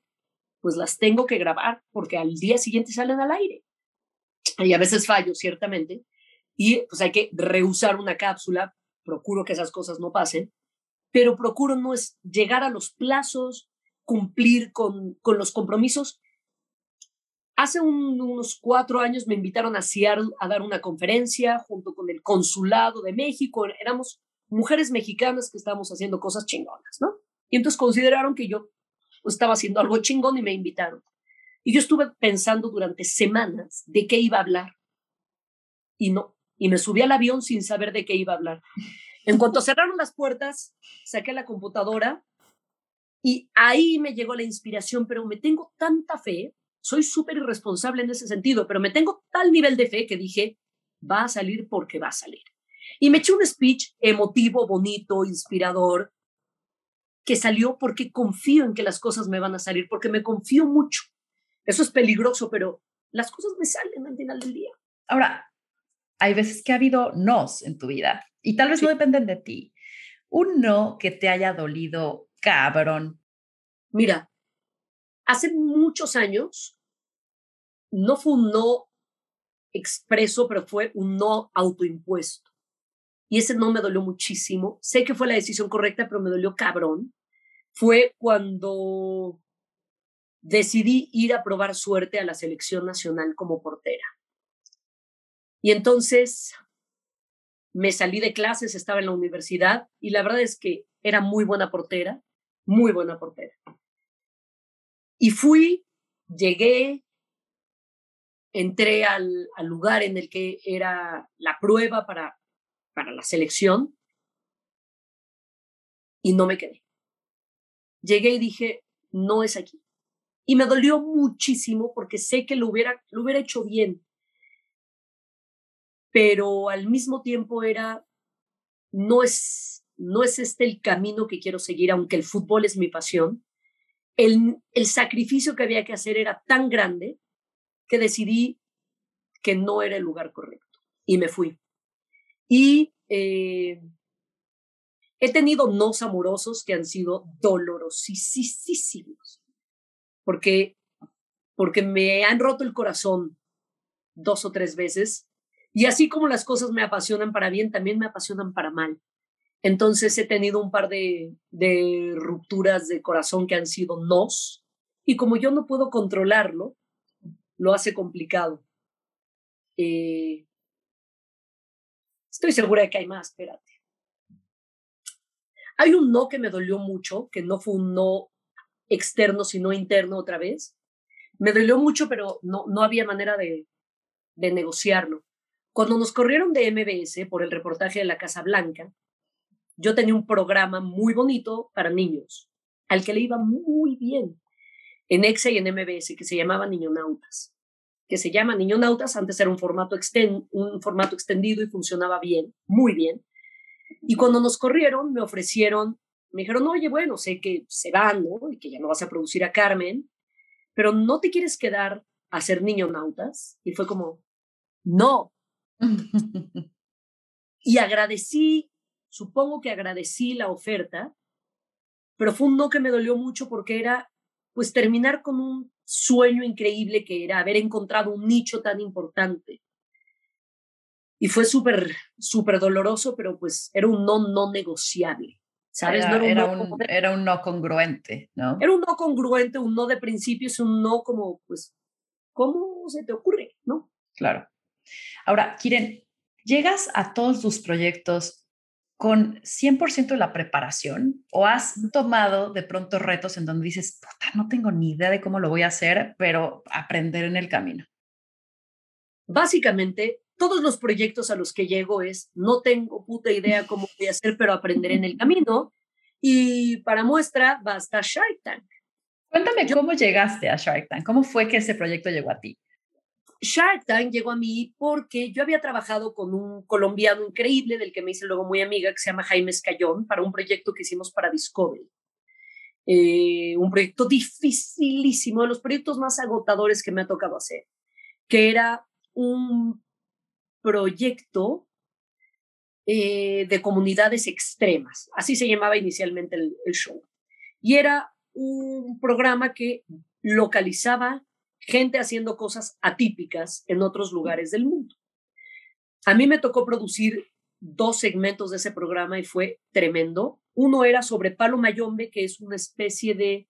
pues las tengo que grabar porque al día siguiente salen al aire. Y a veces fallo, ciertamente. Y pues hay que reusar una cápsula. Procuro que esas cosas no pasen. Pero procuro no es llegar a los plazos, cumplir con, con los compromisos. Hace unos cuatro años me invitaron a Seattle a dar una conferencia junto con el Consulado de México. Éramos mujeres mexicanas que estábamos haciendo cosas chingonas, ¿no? Y entonces consideraron que yo estaba haciendo algo chingón y me invitaron. Y yo estuve pensando durante semanas de qué iba a hablar. Y no, y me subí al avión sin saber de qué iba a hablar. En cuanto cerraron las puertas, saqué la computadora y ahí me llegó la inspiración, pero me tengo tanta fe, soy súper irresponsable en ese sentido, pero me tengo tal nivel de fe que dije, va a salir porque va a salir. Y me eché un speech emotivo, bonito, inspirador, que salió porque confío en que las cosas me van a salir, porque me confío mucho. Eso es peligroso, pero las cosas me salen al final del día. Ahora, hay veces que ha habido nos en tu vida y tal vez no dependen de ti. Un no que te haya dolido cabrón. Mira, hace muchos años no fue un no expreso, pero fue un no autoimpuesto. Y ese no me dolió muchísimo. Sé que fue la decisión correcta, pero me dolió cabrón. Fue cuando decidí ir a probar suerte a la selección nacional como portera. Y entonces me salí de clases, estaba en la universidad y la verdad es que era muy buena portera, muy buena portera. Y fui, llegué, entré al, lugar en el que era la prueba para, para la selección y no me quedé. Llegué y dije, no es aquí. Y me dolió muchísimo porque sé que lo hubiera, lo hubiera hecho bien. Pero al mismo tiempo era, no es, no es este el camino que quiero seguir, aunque el fútbol es mi pasión. El, el sacrificio que había que hacer era tan grande que decidí que no era el lugar correcto y me fui. Y eh, he tenido nos amorosos que han sido dolorosísimos, porque, porque me han roto el corazón dos o tres veces. Y así como las cosas me apasionan para bien, también me apasionan para mal. Entonces he tenido un par de, de rupturas de corazón que han sido nos, y como yo no puedo controlarlo, lo hace complicado. Eh, estoy segura de que hay más, espérate. Hay un no que me dolió mucho, que no fue un no externo, sino interno otra vez. Me dolió mucho, pero no, no había manera de, de negociarlo. Cuando nos corrieron de MBS por el reportaje de la Casa Blanca, yo tenía un programa muy bonito para niños, al que le iba muy bien en EXA y en MBS, que se llamaba Niñonautas, que se llama Niñonautas, antes era un formato, un formato extendido y funcionaba bien, muy bien. Y cuando nos corrieron, me ofrecieron, me dijeron, oye, bueno, sé que se van, ¿no? Y que ya no vas a producir a Carmen, pero ¿no te quieres quedar a ser niñonautas? Y fue como, no. y agradecí, supongo que agradecí la oferta, pero fue un no que me dolió mucho porque era pues terminar con un sueño increíble que era haber encontrado un nicho tan importante. Y fue súper, súper doloroso, pero pues era un no no negociable. ¿Sabes? Era, un, era, un, no congruente, ¿no? Era un no congruente, un no de principio, es un no como, pues, ¿cómo se te ocurre? ¿No? Claro. Ahora, Kiren, llegas a todos tus proyectos con 100% de la preparación o has tomado de pronto retos en donde dices, puta, no tengo ni idea de cómo lo voy a hacer, pero aprender en el camino? Básicamente, todos los proyectos a los que llego es, no tengo puta idea cómo voy a hacer, pero aprender en el camino. Y para muestra, basta Shark Tank. Cuéntame cómo llegaste a Shark Tank, cómo fue que ese proyecto llegó a ti. Shark Tank llegó a mí porque yo había trabajado con un colombiano increíble del que me hice luego muy amiga, que se llama Jaime Escayón, para un proyecto que hicimos para Discovery. Eh, un proyecto dificilísimo, de los proyectos más agotadores que me ha tocado hacer, que era un proyecto eh, de comunidades extremas, así se llamaba inicialmente el show. Y era un programa que localizaba gente haciendo cosas atípicas en otros lugares del mundo. A mí me tocó producir dos segmentos de ese programa y fue tremendo. Uno era sobre Palo Mayombe, que es una especie de,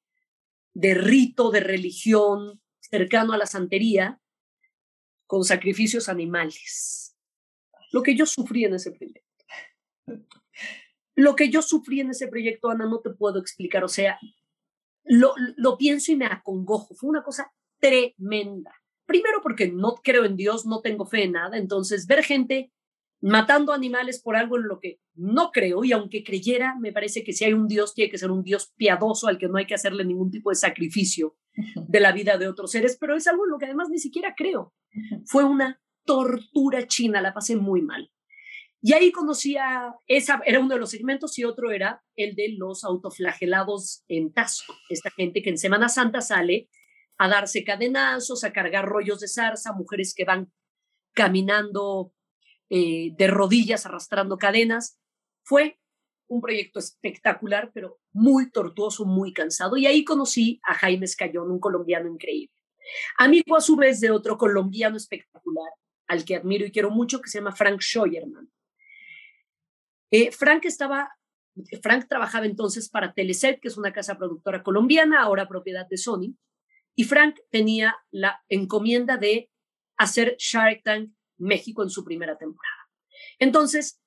de rito de religión cercano a la santería, con sacrificios animales. Lo que yo sufrí en ese proyecto. Lo que yo sufrí en ese proyecto, Ana, no te puedo explicar. O sea, lo, lo pienso y me acongojo. Fue una cosa tremenda. Primero porque no creo en Dios, no tengo fe en nada, entonces ver gente matando animales por algo en lo que no creo y aunque creyera, me parece que si hay un Dios tiene que ser un Dios piadoso al que no hay que hacerle ningún tipo de sacrificio de la vida de otros seres, pero es algo en lo que además ni siquiera creo. Fue una tortura china, la pasé muy mal. Y ahí conocía, esa era uno de los segmentos y otro era el de los autoflagelados en Tasco, esta gente que en Semana Santa sale a darse cadenazos, a cargar rollos de zarza, mujeres que van caminando eh, de rodillas arrastrando cadenas. Fue un proyecto espectacular, pero muy tortuoso, muy cansado. Y ahí conocí a Jaime Escayón, un colombiano increíble. Amigo a su vez de otro colombiano espectacular, al que admiro y quiero mucho, que se llama Frank Scheuerman. Eh, Frank estaba, Frank trabajaba entonces para Teleset, que es una casa productora colombiana, ahora propiedad de Sony, y Frank tenía la encomienda de hacer Shark Tank México en su primera temporada. Entonces,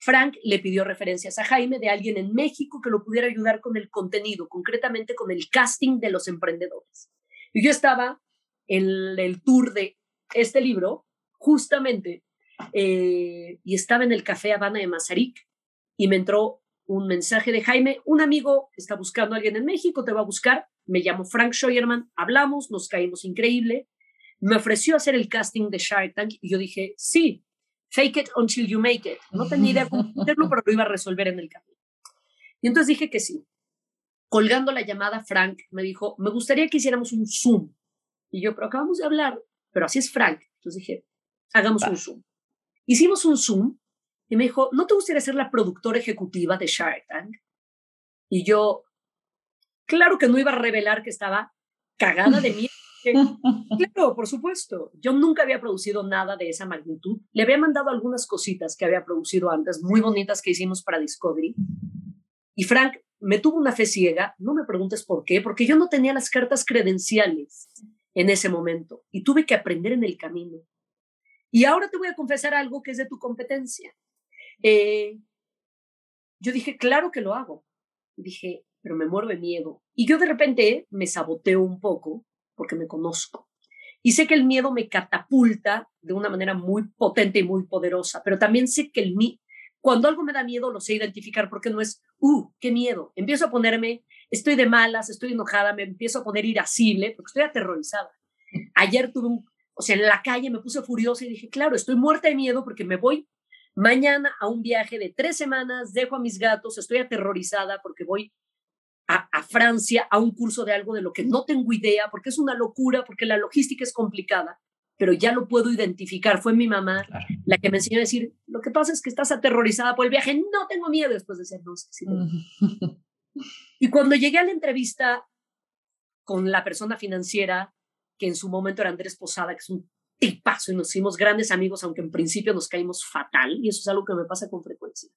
Frank le pidió referencias a Jaime de alguien en México que lo pudiera ayudar con el contenido, concretamente con el casting de los emprendedores. Y yo estaba en el tour de este libro, justamente, eh, y estaba en el Café Habana de Mazarik, y me entró un mensaje de Jaime, un amigo está buscando a alguien en México, te va a buscar, me llamo Frank Scheuerman, hablamos, nos caímos increíble, me ofreció hacer el casting de Shark Tank y yo dije, sí, fake it until you make it. No tenía idea cómo hacerlo, pero lo iba a resolver en el camino. Y entonces dije que sí. Colgando la llamada, Frank me dijo, me gustaría que hiciéramos un Zoom. Y yo, pero acabamos de hablar, pero así es Frank. Entonces dije, hagamos un Zoom. Hicimos un Zoom y me dijo, ¿no te gustaría ser la productora ejecutiva de Shark Tank? Y yo, claro que no iba a revelar que estaba cagada de miedo. claro, por supuesto. Yo nunca había producido nada de esa magnitud. Le había mandado algunas cositas que había producido antes, muy bonitas que hicimos para Discovery. Y Frank me tuvo una fe ciega, no me preguntes por qué, porque yo no tenía las cartas credenciales en ese momento y tuve que aprender en el camino. Y ahora te voy a confesar algo que es de tu competencia. Eh, yo dije, claro que lo hago. dije, pero me muero de miedo. Y yo de repente me saboteo un poco porque me conozco. Y sé que el miedo me catapulta de una manera muy potente y muy poderosa, pero también sé que el cuando algo me da miedo lo sé identificar porque no es, uh, qué miedo. Empiezo a ponerme, estoy de malas, estoy enojada, me empiezo a poner irascible porque estoy aterrorizada. Ayer tuve un, o sea, en la calle me puse furiosa y dije, claro, estoy muerta de miedo porque me voy mañana a un viaje de tres semanas, dejo a mis gatos, estoy aterrorizada porque voy a, Francia a un curso de algo de lo que no tengo idea, porque es una locura, porque la logística es complicada, pero ya lo puedo identificar. Fue mi mamá la que me enseñó a decir, lo que pasa es que estás aterrorizada por el viaje, no tengo miedo después de ser no, y cuando llegué a la entrevista con la persona financiera, que en su momento era Andrés Posada, que es un tipazo y nos hicimos grandes amigos, aunque en principio nos caímos fatal, y eso es algo que me pasa con frecuencia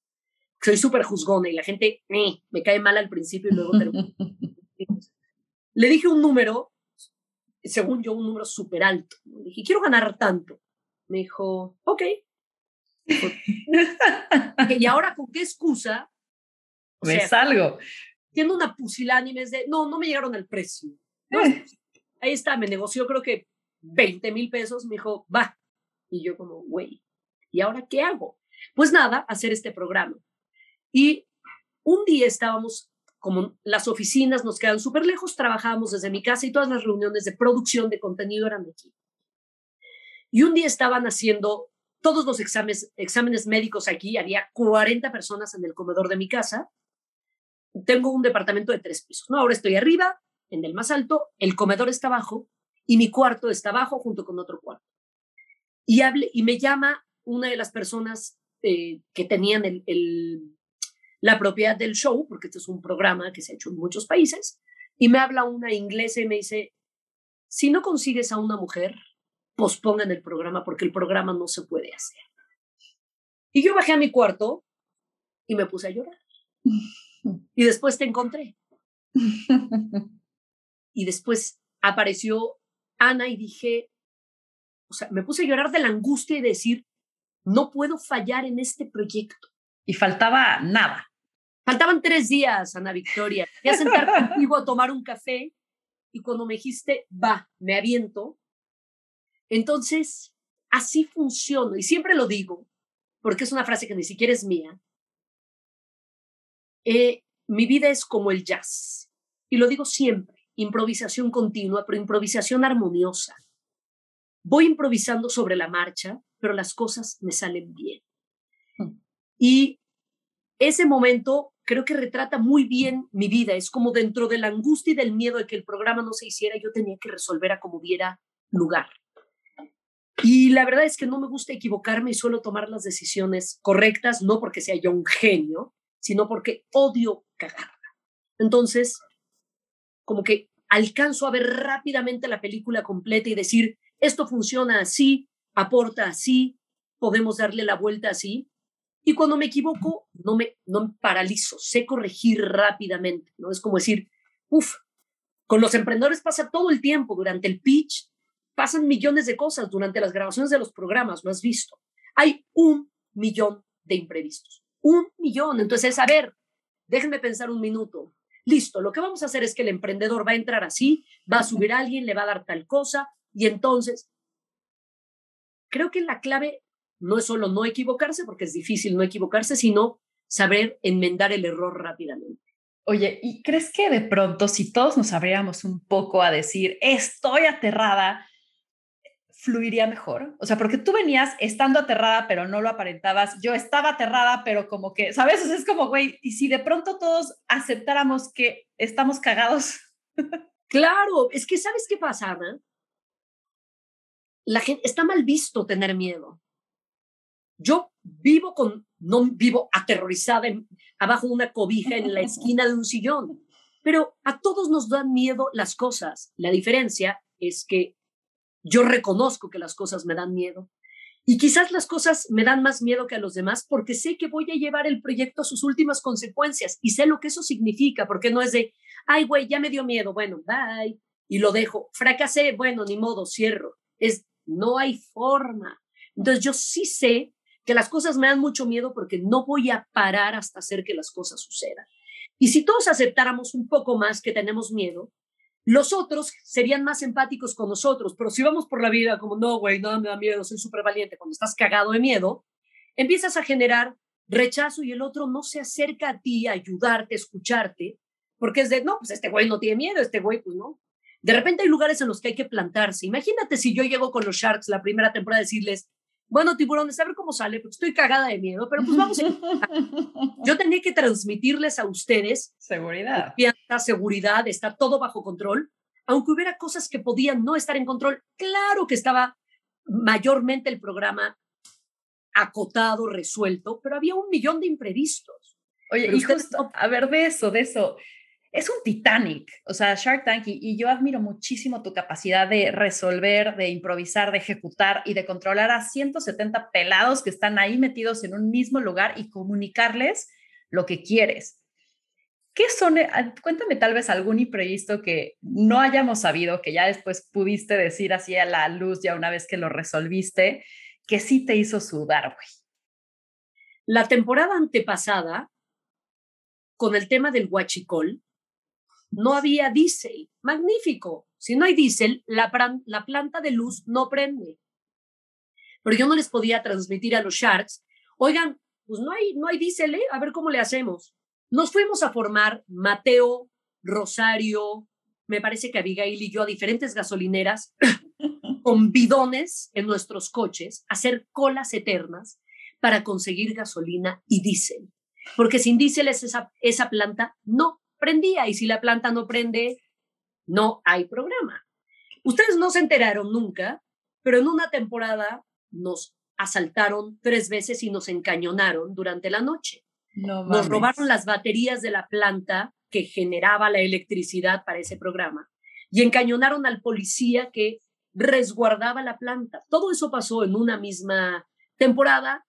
soy súper juzgona y la gente eh, me cae mal al principio y luego Le dije un número, según yo, un número súper alto. Le dije, quiero ganar tanto. Me dijo, ok. y ahora, ¿con qué excusa? me salgo. Tiene una pusilánime de, no, no me llegaron al precio. ahí está, me negoció creo que 20 mil pesos. Me dijo, va. Y yo como, güey, ¿y ahora qué hago? Pues nada, hacer este programa. Y un día estábamos, como las oficinas nos quedan súper lejos, trabajábamos desde mi casa y todas las reuniones de producción de contenido eran aquí. Y un día estaban haciendo todos los exámenes, exámenes médicos aquí, había 40 personas en el comedor de mi casa. Tengo un departamento de tres pisos, ¿no? Ahora estoy arriba, en el más alto, el comedor está abajo y mi cuarto está abajo junto con otro cuarto. Y, hable, y me llama una de las personas eh, que tenían el, la propiedad del show, porque este es un programa que se ha hecho en muchos países, y me habla una inglesa y me dice, si no consigues a una mujer, pospongan el programa porque el programa no se puede hacer. Y yo bajé a mi cuarto y me puse a llorar. Y después te encontré. Y después apareció Ana y dije, o sea, me puse a llorar de la angustia y decir, no puedo fallar en este proyecto. Y faltaba nada. Faltaban tres días, Ana Victoria. Voy a sentar contigo a tomar un café y cuando me dijiste, va, me aviento. Entonces, así funciona. Y siempre lo digo, porque es una frase que ni siquiera es mía. Eh, mi vida es como el jazz. Y lo digo siempre, improvisación continua, pero improvisación armoniosa. Voy improvisando sobre la marcha, pero las cosas me salen bien. Y ese momento creo que retrata muy bien mi vida. Es como dentro de la angustia y del miedo de que el programa no se hiciera, yo tenía que resolver a como diera lugar. Y la verdad es que no me gusta equivocarme y suelo tomar las decisiones correctas, no porque sea yo un genio, sino porque odio cagarla. Entonces, como que alcanzo a ver rápidamente la película completa y decir, esto funciona así, aporta así, podemos darle la vuelta así. Y cuando me equivoco, no me, no me paralizo, sé corregir rápidamente, ¿no? Es como decir, uff, con los emprendedores pasa todo el tiempo, durante el pitch, pasan millones de cosas, durante las grabaciones de los programas, lo has visto. Hay un millón de imprevistos, un millón. Entonces, a ver, déjenme pensar un minuto. Listo, lo que vamos a hacer es que el emprendedor va a entrar así, va a subir a alguien, le va a dar tal cosa, y entonces, creo que la clave no es solo no equivocarse, porque es difícil no equivocarse, sino saber enmendar el error rápidamente. Oye, ¿y crees que de pronto si todos nos abriéramos un poco a decir, estoy aterrada, fluiría mejor? O sea, porque tú venías estando aterrada, pero no lo aparentabas. Yo estaba aterrada, pero como que, ¿sabes? es como, güey, y si de pronto todos aceptáramos que estamos cagados. claro, es que ¿sabes qué pasa, Ana? La gente, está mal visto tener miedo. Yo vivo con, no vivo aterrorizada abajo de una cobija en la esquina de un sillón, pero a todos nos dan miedo las cosas. La diferencia es que yo reconozco que las cosas me dan miedo y quizás las cosas me dan más miedo que a los demás porque sé que voy a llevar el proyecto a sus últimas consecuencias y sé lo que eso significa, porque no es de, ay, güey, ya me dio miedo, bueno, bye, y lo dejo. Fracasé, bueno, ni modo, cierro. Es, no hay forma. Entonces yo sí sé que las cosas me dan mucho miedo porque no voy a parar hasta hacer que las cosas sucedan. Y si todos aceptáramos un poco más que tenemos miedo, los otros serían más empáticos con nosotros, pero si vamos por la vida como, no, güey, nada me da miedo, soy súper valiente, cuando estás cagado de miedo, empiezas a generar rechazo y el otro no se acerca a ti a ayudarte, escucharte, porque es de, no, pues este güey no tiene miedo, este güey, pues no. De repente hay lugares en los que hay que plantarse. Imagínate si yo llego con los Sharks la primera temporada a decirles, bueno, tiburones, a ver cómo sale, porque estoy cagada de miedo, pero pues vamos. Yo tenía que transmitirles a ustedes seguridad. Confianza, seguridad, está todo bajo control, aunque hubiera cosas que podían no estar en control. Claro que estaba mayormente el programa acotado, resuelto, pero había un millón de imprevistos. Oye, y justo, a ver, de eso, de eso es un Titanic, o sea, Shark Tank, y, yo admiro muchísimo tu capacidad de resolver, de improvisar, de ejecutar y de controlar a 170 pelados que están ahí metidos en un mismo lugar y comunicarles lo que quieres. ¿Qué son? Eh, cuéntame tal vez algún imprevisto que no hayamos sabido, que ya después pudiste decir así a la luz ya una vez que lo resolviste, que sí te hizo sudar, güey. La temporada antepasada, con el tema del huachicol, no había diésel. Magnífico. Si no hay diésel, la, la planta de luz no prende. Pero yo no les podía transmitir a los Sharks, oigan, pues no hay, no hay diésel, ¿eh? a ver cómo le hacemos. Nos fuimos a formar Mateo, Rosario, me parece que Abigail y yo a diferentes gasolineras con bidones en nuestros coches, hacer colas eternas para conseguir gasolina y diésel. Porque sin diésel esa, esa planta no prendía y si la planta no prende, no hay programa. Ustedes no se enteraron nunca, pero en una temporada nos asaltaron tres veces y nos encañonaron durante la noche. nos robaron las baterías de la planta que generaba la electricidad para ese programa y encañonaron al policía que resguardaba la planta. Todo eso pasó en una misma temporada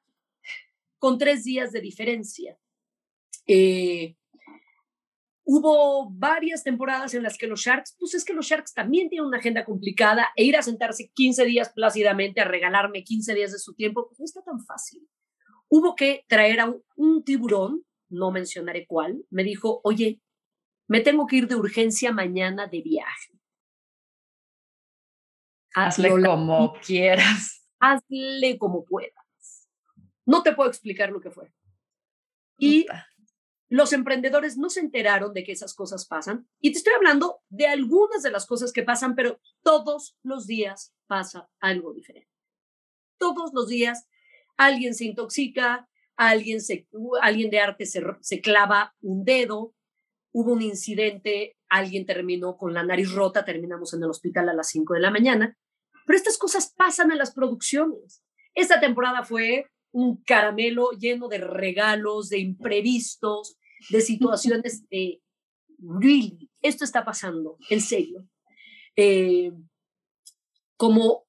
con tres días de diferencia. Eh, Hubo varias temporadas en las que los Sharks, pues es que los Sharks también tienen una agenda complicada e ir a sentarse 15 días plácidamente a regalarme 15 días de su tiempo, pues no está tan fácil. Hubo que traer a un, tiburón, no mencionaré cuál, me dijo, oye, me tengo que ir de urgencia mañana de viaje. Hazle como quieras. Hazle como puedas. No te puedo explicar lo que fue. Y los emprendedores no se enteraron de que esas cosas pasan. Y te estoy hablando de algunas de las cosas que pasan, pero todos los días pasa algo diferente. Todos los días alguien se intoxica, alguien, se, alguien de arte se, se clava un dedo, hubo un incidente, alguien terminó con la nariz rota, terminamos en el hospital a las 5 de la mañana. Pero estas cosas pasan en las producciones. Esta temporada fue un caramelo lleno de regalos, de imprevistos, de situaciones de, really, esto está pasando, en serio. Eh, como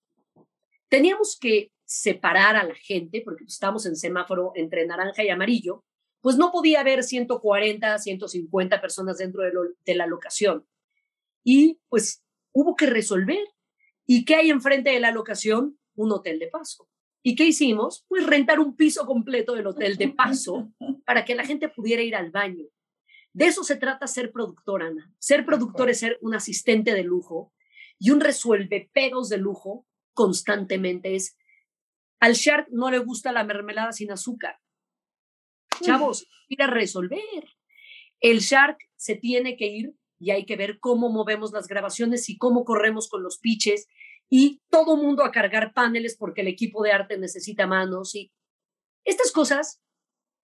teníamos que separar a la gente, porque estamos en semáforo entre naranja y amarillo, pues no podía haber 140, 150 personas dentro de, la locación. Y pues hubo que resolver. ¿Y qué hay enfrente de la locación? Un hotel de paso. ¿Y qué hicimos? Pues rentar un piso completo del hotel de paso para que la gente pudiera ir al baño. De eso se trata ser productor, Ana. Ser productor es ser un asistente de lujo y un resuelve pedos de lujo constantemente. Es al Shark no le gusta la mermelada sin azúcar. Chavos, ir a resolver. El Shark se tiene que ir y hay que ver cómo movemos las grabaciones y cómo corremos con los pitches y todo mundo a cargar paneles porque el equipo de arte necesita manos y estas cosas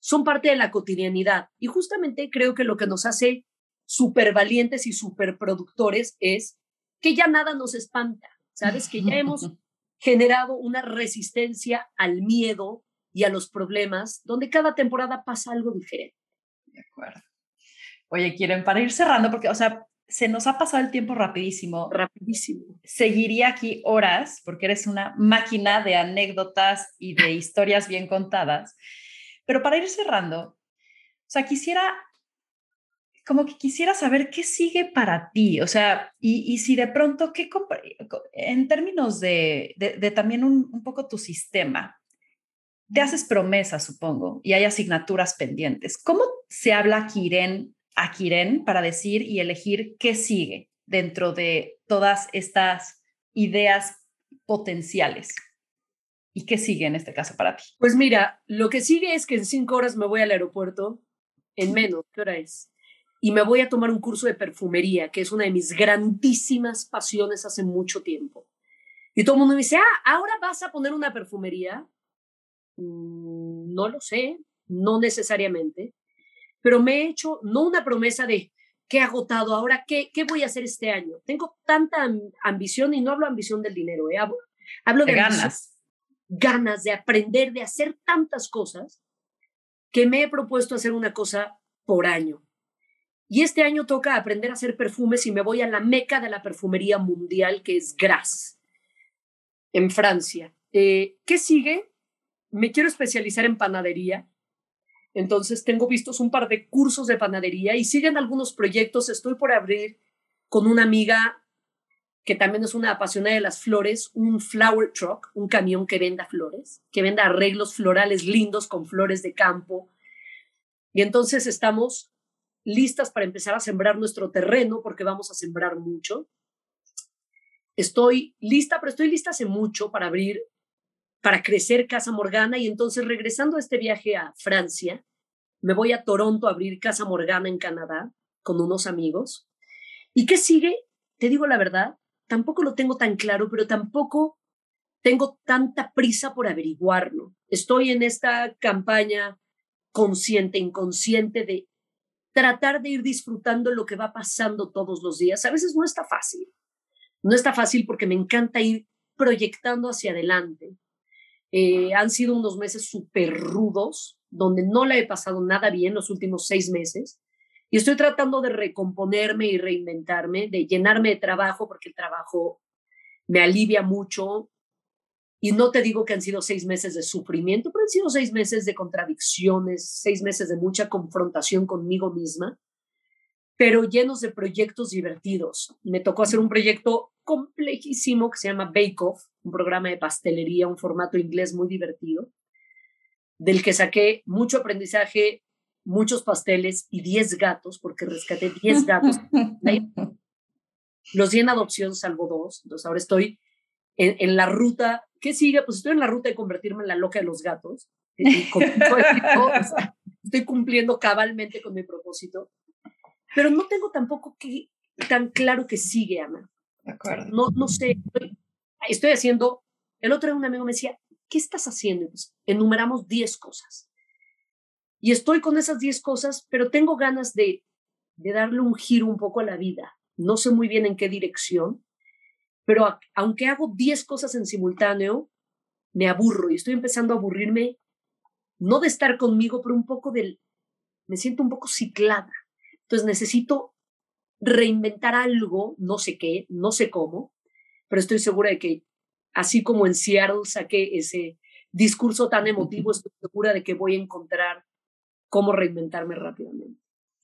son parte de la cotidianidad y justamente creo que lo que nos hace súper valientes y súper productores es que ya nada nos espanta, ¿sabes? Que ya hemos generado una resistencia al miedo y a los problemas, donde cada temporada pasa algo diferente. De acuerdo. Oye, quieren para ir cerrando, porque, o sea, se nos ha pasado el tiempo rapidísimo. Rapidísimo. Seguiría aquí horas, porque eres una máquina de anécdotas y de historias bien contadas. Pero para ir cerrando, o sea, quisiera, como que quisiera saber qué sigue para ti, o sea, y, si de pronto, ¿qué, en términos de, de, también un, un, poco tu sistema, te haces promesas, supongo, y hay asignaturas pendientes. ¿Cómo se habla Kiren a Kiren para decir y elegir qué sigue dentro de todas estas ideas potenciales? ¿Y qué sigue en este caso para ti? Pues mira, lo que sigue es que en cinco horas me voy al aeropuerto, en menos, ¿qué hora es? Y me voy a tomar un curso de perfumería, que es una de mis grandísimas pasiones hace mucho tiempo. Y todo el mundo me dice, ah, ¿ahora vas a poner una perfumería? Mm, no lo sé, no necesariamente, pero me he hecho no una promesa de qué he agotado, ahora qué, qué voy a hacer este año. Tengo tanta ambición y no hablo ambición del dinero, ¿eh? hablo, de, ganas. ganas de aprender, de hacer tantas cosas que me he propuesto hacer una cosa por año. Y este año toca aprender a hacer perfumes y me voy a la meca de la perfumería mundial, que es Grasse, en Francia. Eh, ¿Qué sigue? Me quiero especializar en panadería entonces tengo vistos un par de cursos de panadería y siguen algunos proyectos. Estoy por abrir con una amiga que también es una apasionada de las flores, un flower truck, un camión que venda flores, que venda arreglos florales lindos con flores de campo. Y entonces estamos listas para empezar a sembrar nuestro terreno porque vamos a sembrar mucho. Estoy lista, pero estoy lista hace mucho para abrir para crecer Casa Morgana y entonces regresando a este viaje a Francia, me voy a Toronto a abrir Casa Morgana en Canadá con unos amigos. ¿Y qué sigue? Te digo la verdad, tampoco lo tengo tan claro, pero tampoco tengo tanta prisa por averiguarlo. Estoy en esta campaña consciente, inconsciente de tratar de ir disfrutando lo que va pasando todos los días. A veces no está fácil. No está fácil porque me encanta ir proyectando hacia adelante. Eh, han sido unos meses súper rudos, donde no la he pasado nada bien los últimos seis meses. Y estoy tratando de recomponerme y reinventarme, de llenarme de trabajo, porque el trabajo me alivia mucho. Y no te digo que han sido seis meses de sufrimiento, pero han sido seis meses de contradicciones, seis meses de mucha confrontación conmigo misma, pero llenos de proyectos divertidos. Me tocó hacer un proyecto complejísimo que se llama Bake Off, un programa de pastelería, un formato inglés muy divertido, del que saqué mucho aprendizaje, muchos pasteles y 10 gatos, porque rescaté 10 gatos. Los di en adopción, salvo dos. Entonces ahora estoy en, la ruta. ¿Qué sigue? Pues estoy en la ruta de convertirme en la loca de los gatos. estoy cumpliendo cabalmente con mi propósito. Pero no tengo tampoco que, tan claro que sigue, Ana. No, no sé, estoy, haciendo, el otro día un amigo me decía, ¿qué estás haciendo? Pues, enumeramos 10 cosas. Y estoy con esas 10 cosas, pero tengo ganas de, de darle un giro un poco a la vida. No sé muy bien en qué dirección, pero aunque hago 10 cosas en simultáneo, me aburro y estoy empezando a aburrirme, no de estar conmigo, pero un poco del, me siento un poco ciclada. Entonces necesito reinventar algo, no sé qué, no sé cómo, pero estoy segura de que así como en Seattle saqué ese discurso tan emotivo, estoy segura de que voy a encontrar cómo reinventarme rápidamente.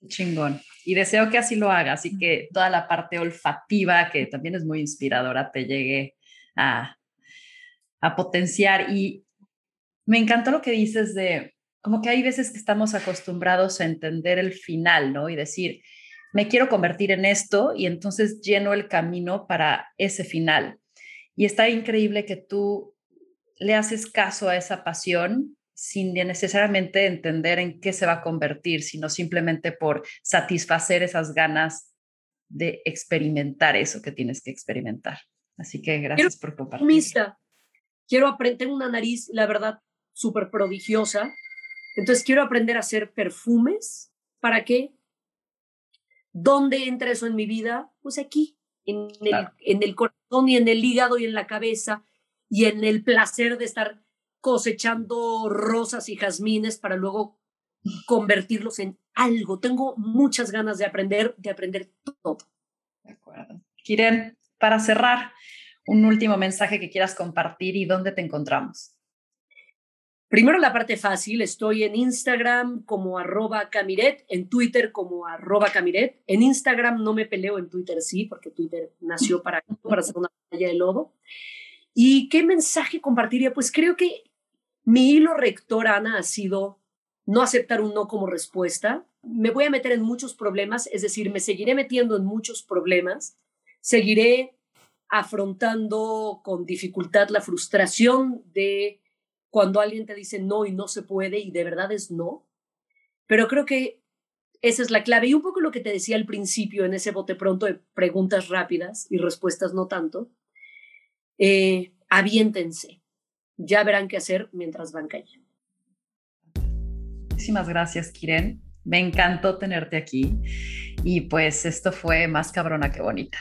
Chingón. Y deseo que así lo hagas y que toda la parte olfativa, que también es muy inspiradora, te llegue a, a potenciar. Y me encantó lo que dices de, como que hay veces que estamos acostumbrados a entender el final, ¿no? Y decir, me quiero convertir en esto y entonces lleno el camino para ese final. Y está increíble que tú le haces caso a esa pasión sin necesariamente entender en qué se va a convertir, sino simplemente por satisfacer esas ganas de experimentar eso que tienes que experimentar. Así que gracias por compartir. Quiero aprender, una nariz, la verdad, súper prodigiosa. Entonces quiero aprender a hacer perfumes. ¿Para qué? ¿Dónde entra eso en mi vida? Pues aquí, en el, en el corazón y en el hígado y en la cabeza y en el placer de estar cosechando rosas y jazmines para luego convertirlos en algo. Tengo muchas ganas de aprender, de aprender todo. De acuerdo. Kiren, para cerrar, un último mensaje que quieras compartir y dónde te encontramos. Primero la parte fácil, estoy en Instagram como arroba camiret, en Twitter como arroba camiret. En Instagram no me peleo, en Twitter sí, porque Twitter nació para, para hacer una pantalla de lodo. ¿Y qué mensaje compartiría? Pues creo que mi hilo rector, Ana, ha sido no aceptar un no como respuesta. Me voy a meter en muchos problemas, es decir, me seguiré metiendo en muchos problemas, seguiré afrontando con dificultad la frustración de cuando alguien te dice no y no se puede y de verdad es no. Pero creo que esa es la clave. Y un poco lo que te decía al principio en ese bote pronto de preguntas rápidas y respuestas no tanto. Eh, aviéntense ya verán qué hacer mientras van cayendo. Muchísimas gracias, Kiren. Me encantó tenerte aquí y pues esto fue más cabrona que bonita.